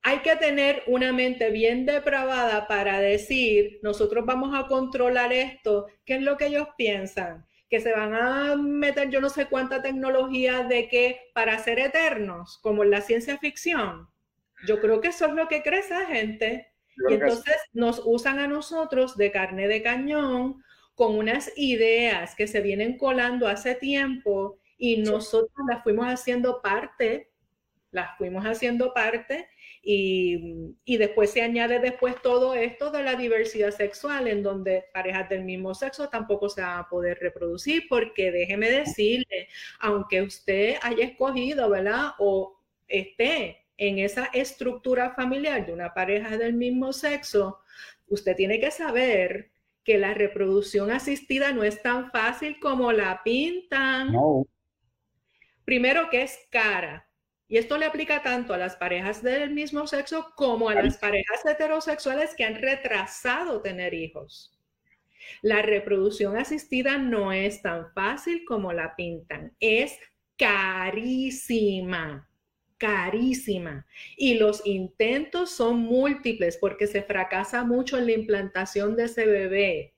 hay que tener una mente bien depravada para decir, nosotros vamos a controlar esto, ¿qué es lo que ellos piensan? que se van a meter yo no sé cuánta tecnología de que para ser eternos, como en la ciencia ficción. Yo creo que eso es lo que cree esa gente. y entonces nos usan a nosotros de carne de cañón con unas ideas que se vienen colando hace tiempo y nosotros las fuimos haciendo parte, las fuimos haciendo parte y, después se añade después todo esto de la diversidad sexual, en donde parejas del mismo sexo tampoco se van a poder reproducir, porque déjeme decirle, aunque usted haya escogido, ¿verdad? O esté en esa estructura familiar de una pareja del mismo sexo, usted tiene que saber que la reproducción asistida no es tan fácil como la pintan. Primero que es cara, y esto le aplica tanto a las parejas del mismo sexo como a las parejas heterosexuales que han retrasado tener hijos. La reproducción asistida no es tan fácil como la pintan, es carísima, carísima. Y los intentos son múltiples porque se fracasa mucho en la implantación de ese bebé.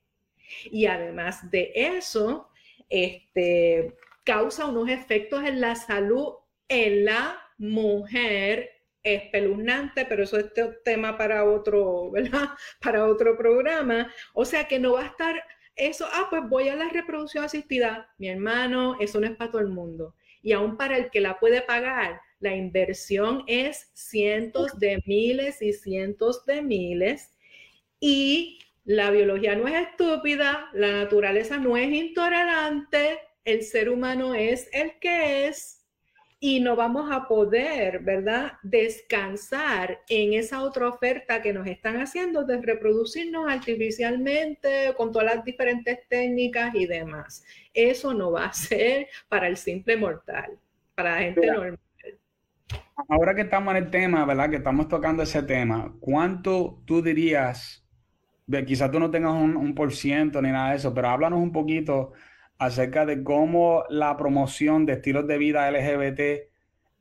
Y además de eso, este, causa unos efectos en la salud en la mujer espeluznante, pero eso es tema para otro, ¿verdad? Para otro programa. O sea que no va a estar eso, ah, pues voy a la reproducción asistida. Mi hermano, eso no es para todo el mundo. Y aún para el que la puede pagar, la inversión es cientos de miles y cientos de miles. Y la biología no es estúpida, la naturaleza no es intolerante, el ser humano es el que es y no vamos a poder, ¿verdad?, descansar en esa otra oferta que nos están haciendo de reproducirnos artificialmente con todas las diferentes técnicas y demás. Eso no va a ser para el simple mortal, para la gente normal. Ahora que estamos en el tema, ¿verdad? Que estamos tocando ese tema, ¿cuánto tú dirías, quizás tú no tengas un, un por ciento ni nada de eso, pero háblanos un poquito acerca de cómo la promoción de estilos de vida LGBT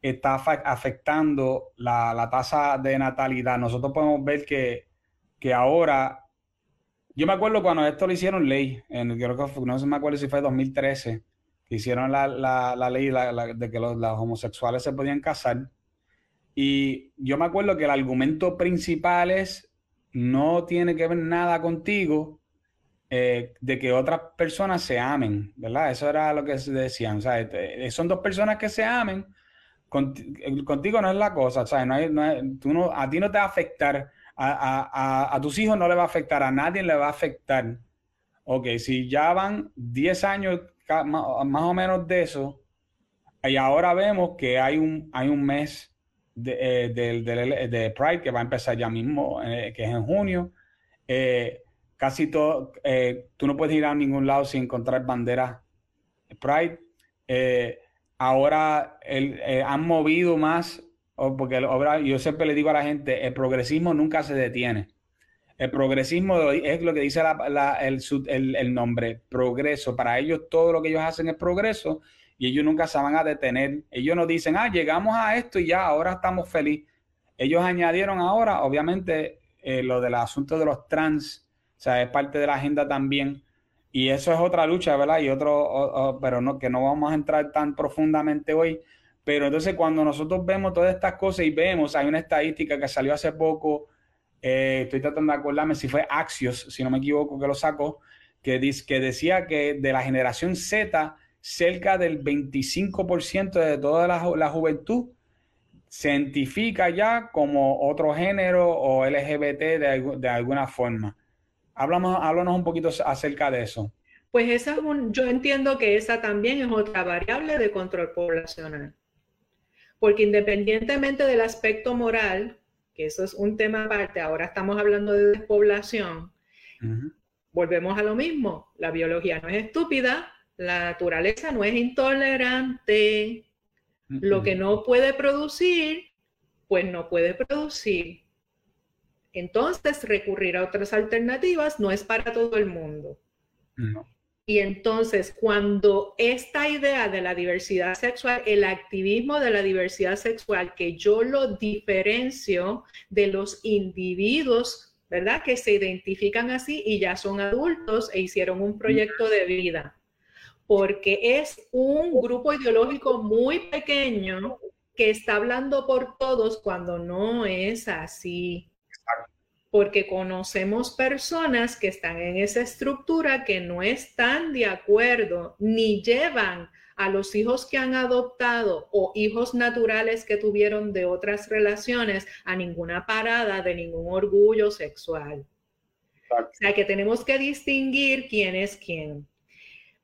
está afectando la, tasa de natalidad. Nosotros podemos ver que, que, ahora, yo me acuerdo cuando esto lo hicieron ley, en, creo que no me acuerdo si fue 2013, que hicieron la, ley de que los, homosexuales se podían casar. Y yo me acuerdo que el argumento principal es, no tiene que ver nada contigo, eh, de que otras personas se amen, ¿verdad? Eso era lo que se decían. Este, eh, son dos personas que se amen, eh, contigo no es la cosa, ¿sabes? No hay, no tú no, a ti no te va a afectar, a, a, tus hijos no le va a afectar, a nadie le va a afectar. Ok, si ya van 10 años más o menos de eso, y ahora vemos que hay un, hay un mes de, de, Pride que va a empezar ya mismo, que es en junio. Eh, casi todo, eh, tú no puedes ir a ningún lado sin encontrar banderas Pride. Eh, ahora eh, han movido más, porque yo siempre le digo a la gente, el progresismo nunca se detiene. El progresismo es lo que dice el, el, nombre, progreso. Para ellos todo lo que ellos hacen es progreso y ellos nunca se van a detener. Ellos no dicen, ah, llegamos a esto y ya, ahora estamos felices. Ellos añadieron ahora, obviamente, lo del asunto de los trans o sea, es parte de la agenda también. Y eso es otra lucha, ¿verdad? Y otro, pero no, que no vamos a entrar tan profundamente hoy. Pero entonces cuando nosotros vemos todas estas cosas y vemos, hay una estadística que salió hace poco, eh, estoy tratando de acordarme si fue Axios, si no me equivoco, que lo sacó, que, dice, que decía que de la generación Z, cerca del 25% de toda la, la, juventud se identifica ya como otro género o LGBT de, de alguna forma. Háblanos, háblanos un poquito acerca de eso. Pues esa es un, yo entiendo que esa también es otra variable de control poblacional. Porque independientemente del aspecto moral, que eso es un tema aparte, ahora estamos hablando de despoblación, volvemos a lo mismo. La biología no es estúpida, la naturaleza no es intolerante. Lo que no puede producir, pues no puede producir. Entonces, recurrir a otras alternativas no es para todo el mundo. Y entonces, cuando esta idea de la diversidad sexual, el activismo de la diversidad sexual, que yo lo diferencio de los individuos, ¿verdad? Que se identifican así y ya son adultos e hicieron un proyecto de vida. Porque es un grupo ideológico muy pequeño que está hablando por todos cuando no es así porque conocemos personas que están en esa estructura que no están de acuerdo ni llevan a los hijos que han adoptado o hijos naturales que tuvieron de otras relaciones a ninguna parada de ningún orgullo sexual. O sea que tenemos que distinguir quién es quién.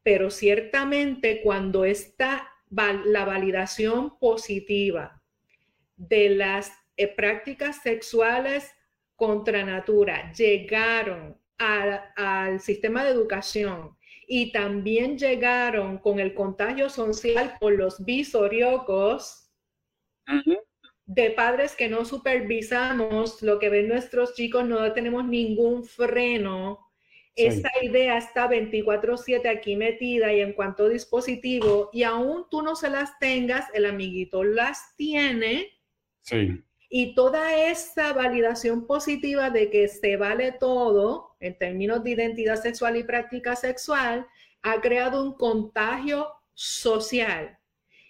Pero ciertamente cuando está la validación positiva de las eh, prácticas sexuales contra natura llegaron al sistema de educación y también llegaron con el contagio social por los visoriocos de padres que no supervisamos lo que ven nuestros chicos, no tenemos ningún freno. Esa idea está 24/7 aquí metida y en cuanto dispositivo, y aún tú no se las tengas, el amiguito las tiene. Sí. Y toda esa validación positiva de que se vale todo en términos de identidad sexual y práctica sexual ha creado un contagio social.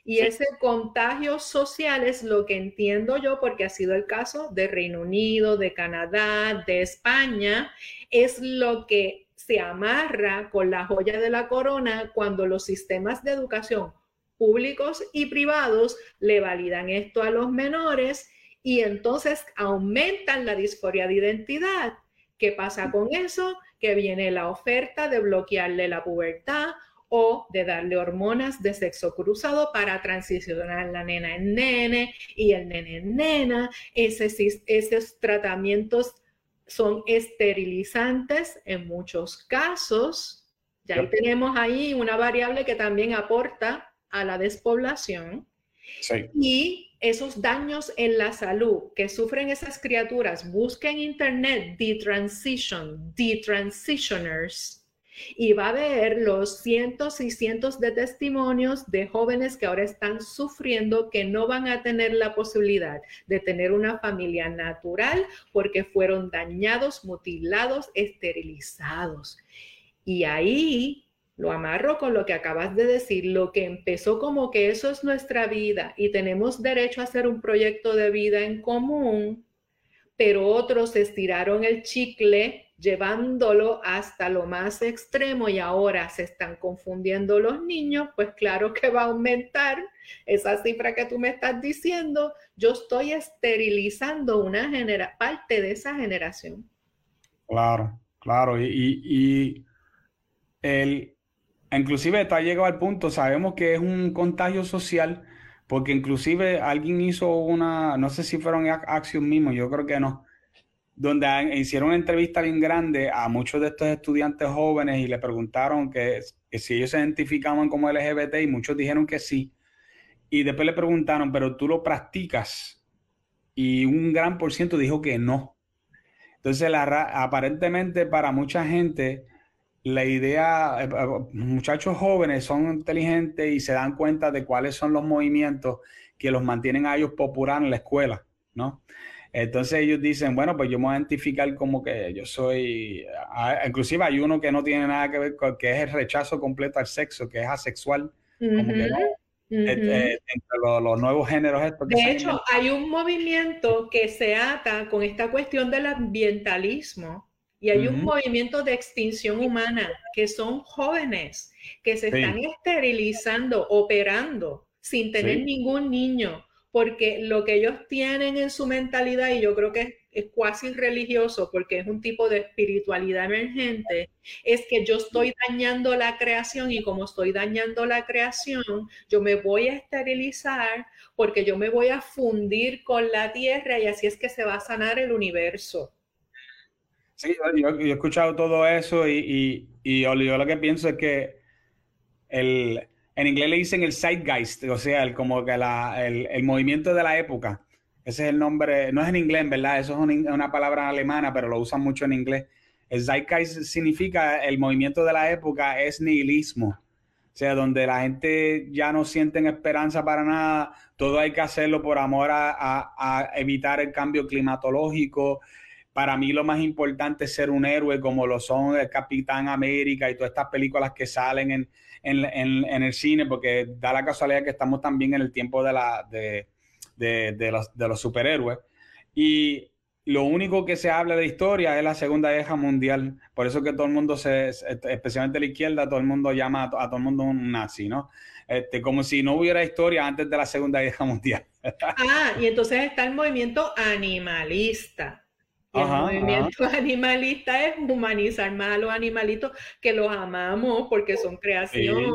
Y ese contagio social es lo que entiendo yo, porque ha sido el caso de Reino Unido, de Canadá, de España, es lo que se amarra con la joya de la corona cuando los sistemas de educación públicos y privados le validan esto a los menores y entonces aumentan la disforia de identidad, ¿Qué pasa con eso? Que viene la oferta de bloquearle la pubertad o de darle hormonas de sexo cruzado para transicionar la nena en nene y el nene en nena. esos tratamientos son esterilizantes en muchos casos. Ya tenemos ahí una variable que también aporta a la despoblación. Y esos daños en la salud que sufren esas criaturas, busquen en internet the transition, the transitioners, y va a ver los cientos y cientos de testimonios de jóvenes que ahora están sufriendo que no van a tener la posibilidad de tener una familia natural porque fueron dañados, mutilados, esterilizados. Y ahí lo amarro con lo que acabas de decir, lo que empezó como que eso es nuestra vida y tenemos derecho a hacer un proyecto de vida en común, pero otros estiraron el chicle llevándolo hasta lo más extremo y ahora se están confundiendo los niños, pues claro que va a aumentar esa cifra que tú me estás diciendo. Yo estoy esterilizando una genera parte de esa generación. Claro, claro. Y, y el, Inclusive está llegado al punto, sabemos que es un contagio social, porque inclusive alguien hizo una, no sé si fueron acción mismo, yo creo que no, donde hicieron una entrevista bien grande a muchos de estos estudiantes jóvenes y le preguntaron que, si ellos se identificaban como LGBT y muchos dijeron que sí. Y después le preguntaron, pero tú lo practicas. Y un gran por ciento dijo que no. Entonces, aparentemente para mucha gente, la idea, eh, eh, muchachos jóvenes son inteligentes y se dan cuenta de cuáles son los movimientos que los mantienen a ellos populares en la escuela, ¿no? Entonces ellos dicen, bueno, pues yo me voy a identificar como que yo soy, inclusive hay uno que no tiene nada que ver con, que es el rechazo completo al sexo, que es asexual, como que no, entre los, nuevos géneros estos. De hecho, hay un movimiento que se ata con esta cuestión del ambientalismo, y hay un movimiento de extinción humana que son jóvenes que se están esterilizando, operando sin tener ningún niño, porque lo que ellos tienen en su mentalidad, y yo creo que es, es cuasi religioso, porque es un tipo de espiritualidad emergente, es que yo estoy dañando la creación y como estoy dañando la creación, yo me voy a esterilizar porque yo me voy a fundir con la tierra y así es que se va a sanar el universo. Sí, yo, he escuchado todo eso y, y, yo lo que pienso es que el, en inglés le dicen el zeitgeist, o sea, el, como que la, el, movimiento de la época. Ese es el nombre, no es en inglés, ¿verdad? Eso es una, palabra alemana, pero lo usan mucho en inglés. El zeitgeist significa el movimiento de la época, es nihilismo. O sea, donde la gente ya no sienten esperanza para nada, todo hay que hacerlo por amor a, a evitar el cambio climatológico, para mí lo más importante es ser un héroe como lo son el Capitán América y todas estas películas que salen en, el cine, porque da la casualidad que estamos también en el tiempo de, la, de, los, superhéroes. Y lo único que se habla de historia es la Segunda Guerra Mundial. Por eso que todo el mundo, se, especialmente la izquierda, todo el mundo llama a, todo el mundo un nazi, ¿no? Este, como si no hubiera historia antes de la Segunda Guerra Mundial. ah, y entonces está el movimiento animalista el movimiento animalista es humanizar más a los animalitos que los amamos porque son creación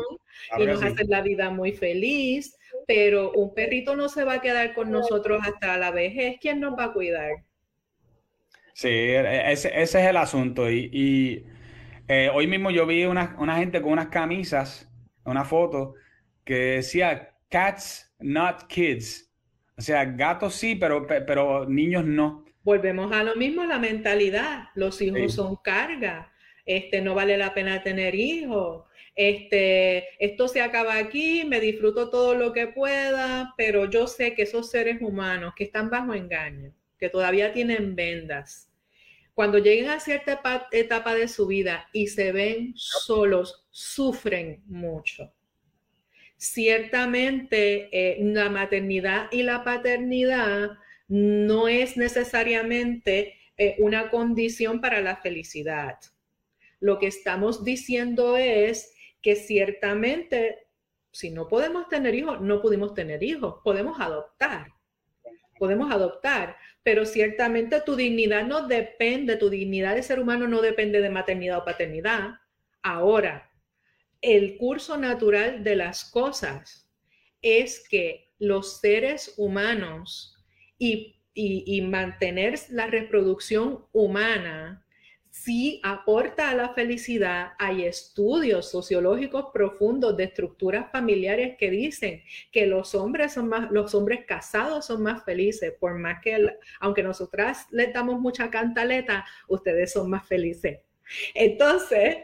y nos hacen la vida muy feliz, pero un perrito no se va a quedar con nosotros hasta la vejez. ¿Quién nos va a cuidar? Sí, e, ese, es el asunto. Y, eh, hoy mismo yo vi una, una gente con unas camisas, una foto, que decía cats, not kids. O sea, gatos sí, pero, pero niños no. Volvemos a lo mismo, la mentalidad. Los hijos son carga. Este, no vale la pena tener hijos. Este, esto se acaba aquí, me disfruto todo lo que pueda, pero yo sé que esos seres humanos que están bajo engaño, que todavía tienen vendas, cuando lleguen a cierta etapa de su vida y se ven solos, sufren mucho. Ciertamente, eh, la maternidad y la paternidad no es necesariamente eh, una condición para la felicidad. Lo que estamos diciendo es que ciertamente, si no podemos tener hijos, no pudimos tener hijos, podemos adoptar. Podemos adoptar, pero ciertamente tu dignidad no depende, tu dignidad de ser humano no depende de maternidad o paternidad. Ahora, el curso natural de las cosas es que los seres humanos y, mantener la reproducción humana sí aporta a la felicidad. Hay estudios sociológicos profundos de estructuras familiares que dicen que los hombres son más, los hombres casados son más felices, por más que, aunque nosotras les damos mucha cantaleta, ustedes son más felices. Entonces,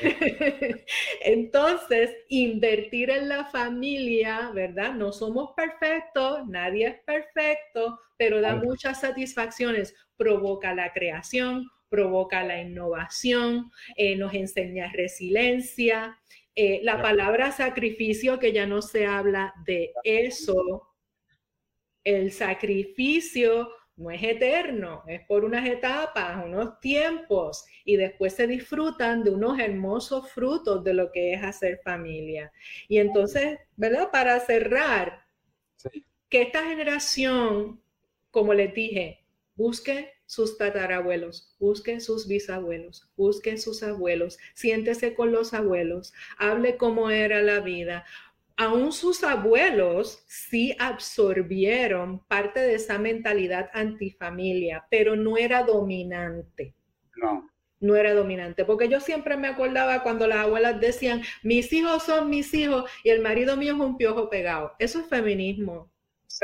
entonces, invertir en la familia, ¿verdad? No somos perfectos, nadie es perfecto, pero da muchas satisfacciones, provoca la creación, provoca la innovación, eh, nos enseña resiliencia. Eh, la palabra sacrificio, que ya no se habla de eso, el sacrificio no es eterno, es por unas etapas, unos tiempos, y después se disfrutan de unos hermosos frutos de lo que es hacer familia. Y entonces, ¿verdad? Para cerrar, que esta generación, como les dije, busque sus tatarabuelos, busque sus bisabuelos, busque sus abuelos, siéntese con los abuelos, hable cómo era la vida, aún sus abuelos sí absorbieron parte de esa mentalidad antifamilia, pero no era dominante. No. No era dominante, porque yo siempre me acordaba cuando las abuelas decían, mis hijos son mis hijos y el marido mío es un piojo pegado. Eso es feminismo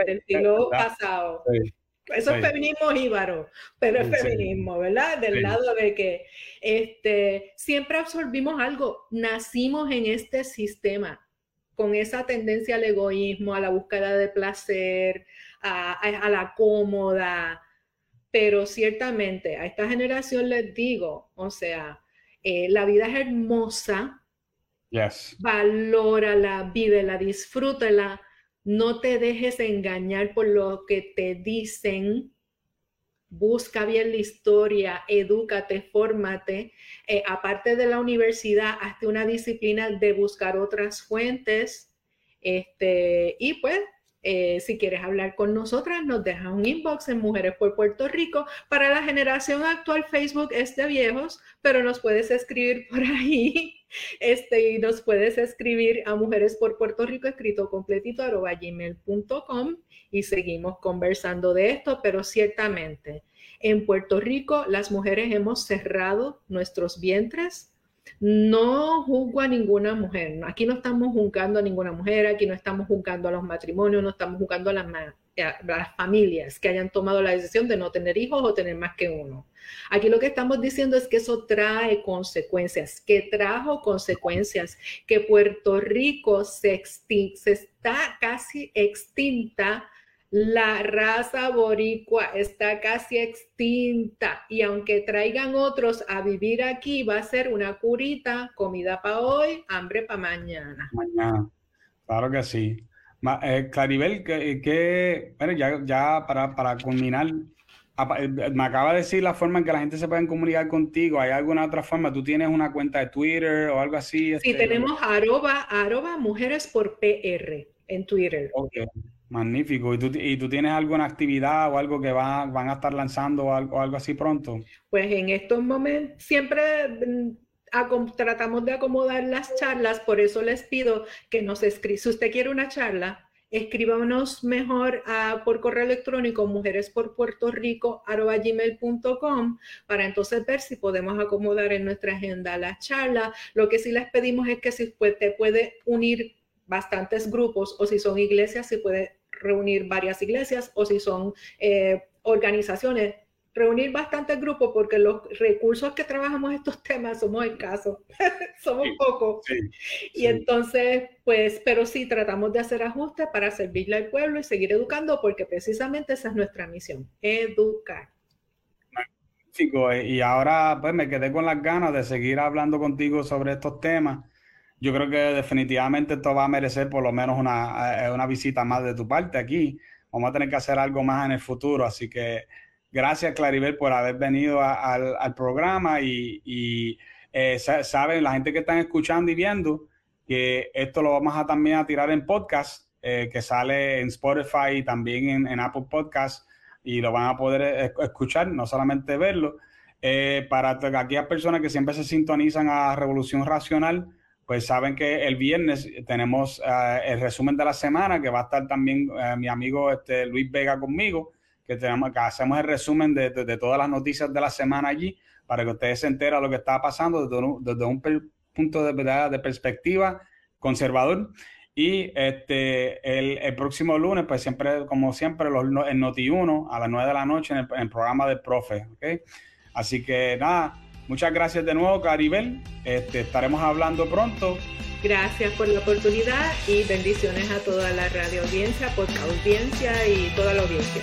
del siglo pasado. Eso es feminismo jíbaro, pero es feminismo, ¿verdad? Del lado de que este, siempre absorbimos algo, nacimos en este sistema con esa tendencia al egoísmo, a la búsqueda de placer, a, la cómoda. Pero ciertamente a esta generación les digo, o sea, eh, la vida es hermosa. Yes. Valórala, vívela, disfrútala. No te dejes engañar por lo que te dicen busca bien la historia, edúcate, fórmate. Eh, aparte de la universidad, hazte una disciplina de buscar otras fuentes. Este, y pues, eh, si quieres hablar con nosotras, nos deja un inbox en Mujeres por Puerto Rico. Para la generación actual, Facebook es de viejos, pero nos puedes escribir por ahí. Este, y nos puedes escribir a Mujeres por Puerto Rico, escrito completito, arroba gmail.com y seguimos conversando de esto, pero ciertamente en Puerto Rico las mujeres hemos cerrado nuestros vientres. No juzgo a ninguna mujer. Aquí no estamos juzgando a ninguna mujer, aquí no estamos juzgando a los matrimonios, no estamos juzgando a las, a las familias que hayan tomado la decisión de no tener hijos o tener más que uno. Aquí lo que estamos diciendo es que eso trae consecuencias, que trajo consecuencias, que Puerto Rico se está casi extinta la raza boricua está casi extinta y aunque traigan otros a vivir aquí, va a ser una curita, comida para hoy, hambre para mañana. Mañana, claro que sí. Eh, Claribel, que, bueno, ya, ya para, para culminar, eh, me acaba de decir la forma en que la gente se puede comunicar contigo. ¿Hay alguna otra forma? ¿Tú tienes una cuenta de Twitter o algo así? Sí, este, tenemos arroba, arroba mujeres por PR en Twitter. Okay. Magnífico. ¿Y tú, ¿Y tú, tienes alguna actividad o algo que va, van a estar lanzando o algo, algo así pronto? Pues en estos momentos siempre mm, tratamos de acomodar las charlas, por eso les pido que nos escriban. Si usted quiere una charla, escríbanos mejor por correo electrónico mujeresporpuertorico.com para entonces ver si podemos acomodar en nuestra agenda la charla. Lo que sí les pedimos es que si te puede unir bastantes grupos o si son iglesias, si puede reunir varias iglesias o si son eh, organizaciones, reunir bastantes grupos porque los recursos que trabajamos estos temas somos escasos, somos pocos. y entonces, pues, pero sí tratamos de hacer ajustes para servirle al pueblo y seguir educando porque precisamente esa es nuestra misión, educar. Y ahora pues me quedé con las ganas de seguir hablando contigo sobre estos temas yo creo que definitivamente esto va a merecer por lo menos una, eh, una, visita más de tu parte aquí. Vamos a tener que hacer algo más en el futuro. Así que gracias, Claribel, por haber venido al, al, programa y, y eh, saben, la gente que están escuchando y viendo, que esto lo vamos a también a tirar en podcast, eh, que sale en Spotify y también en, Apple Podcast. y lo van a poder escuchar, no solamente verlo. Eh, para aquellas personas que siempre se sintonizan a Revolución Racional, pues saben que el viernes tenemos eh, el resumen de la semana, que va a estar también eh, mi amigo este, Luis Vega conmigo, que, tenemos, que hacemos el resumen de, todas las noticias de la semana allí, para que ustedes se enteren lo que está pasando desde un, desde un punto de, de perspectiva conservador. Y este, el, próximo lunes, pues siempre, como siempre, los, en Noti1 a las 9 de la noche en el, programa del profe. ¿okay? Así que nada, muchas gracias de nuevo, Caribel. Este, estaremos hablando pronto. Gracias por la oportunidad y bendiciones a toda la radio audiencia, podcast audiencia y toda la audiencia.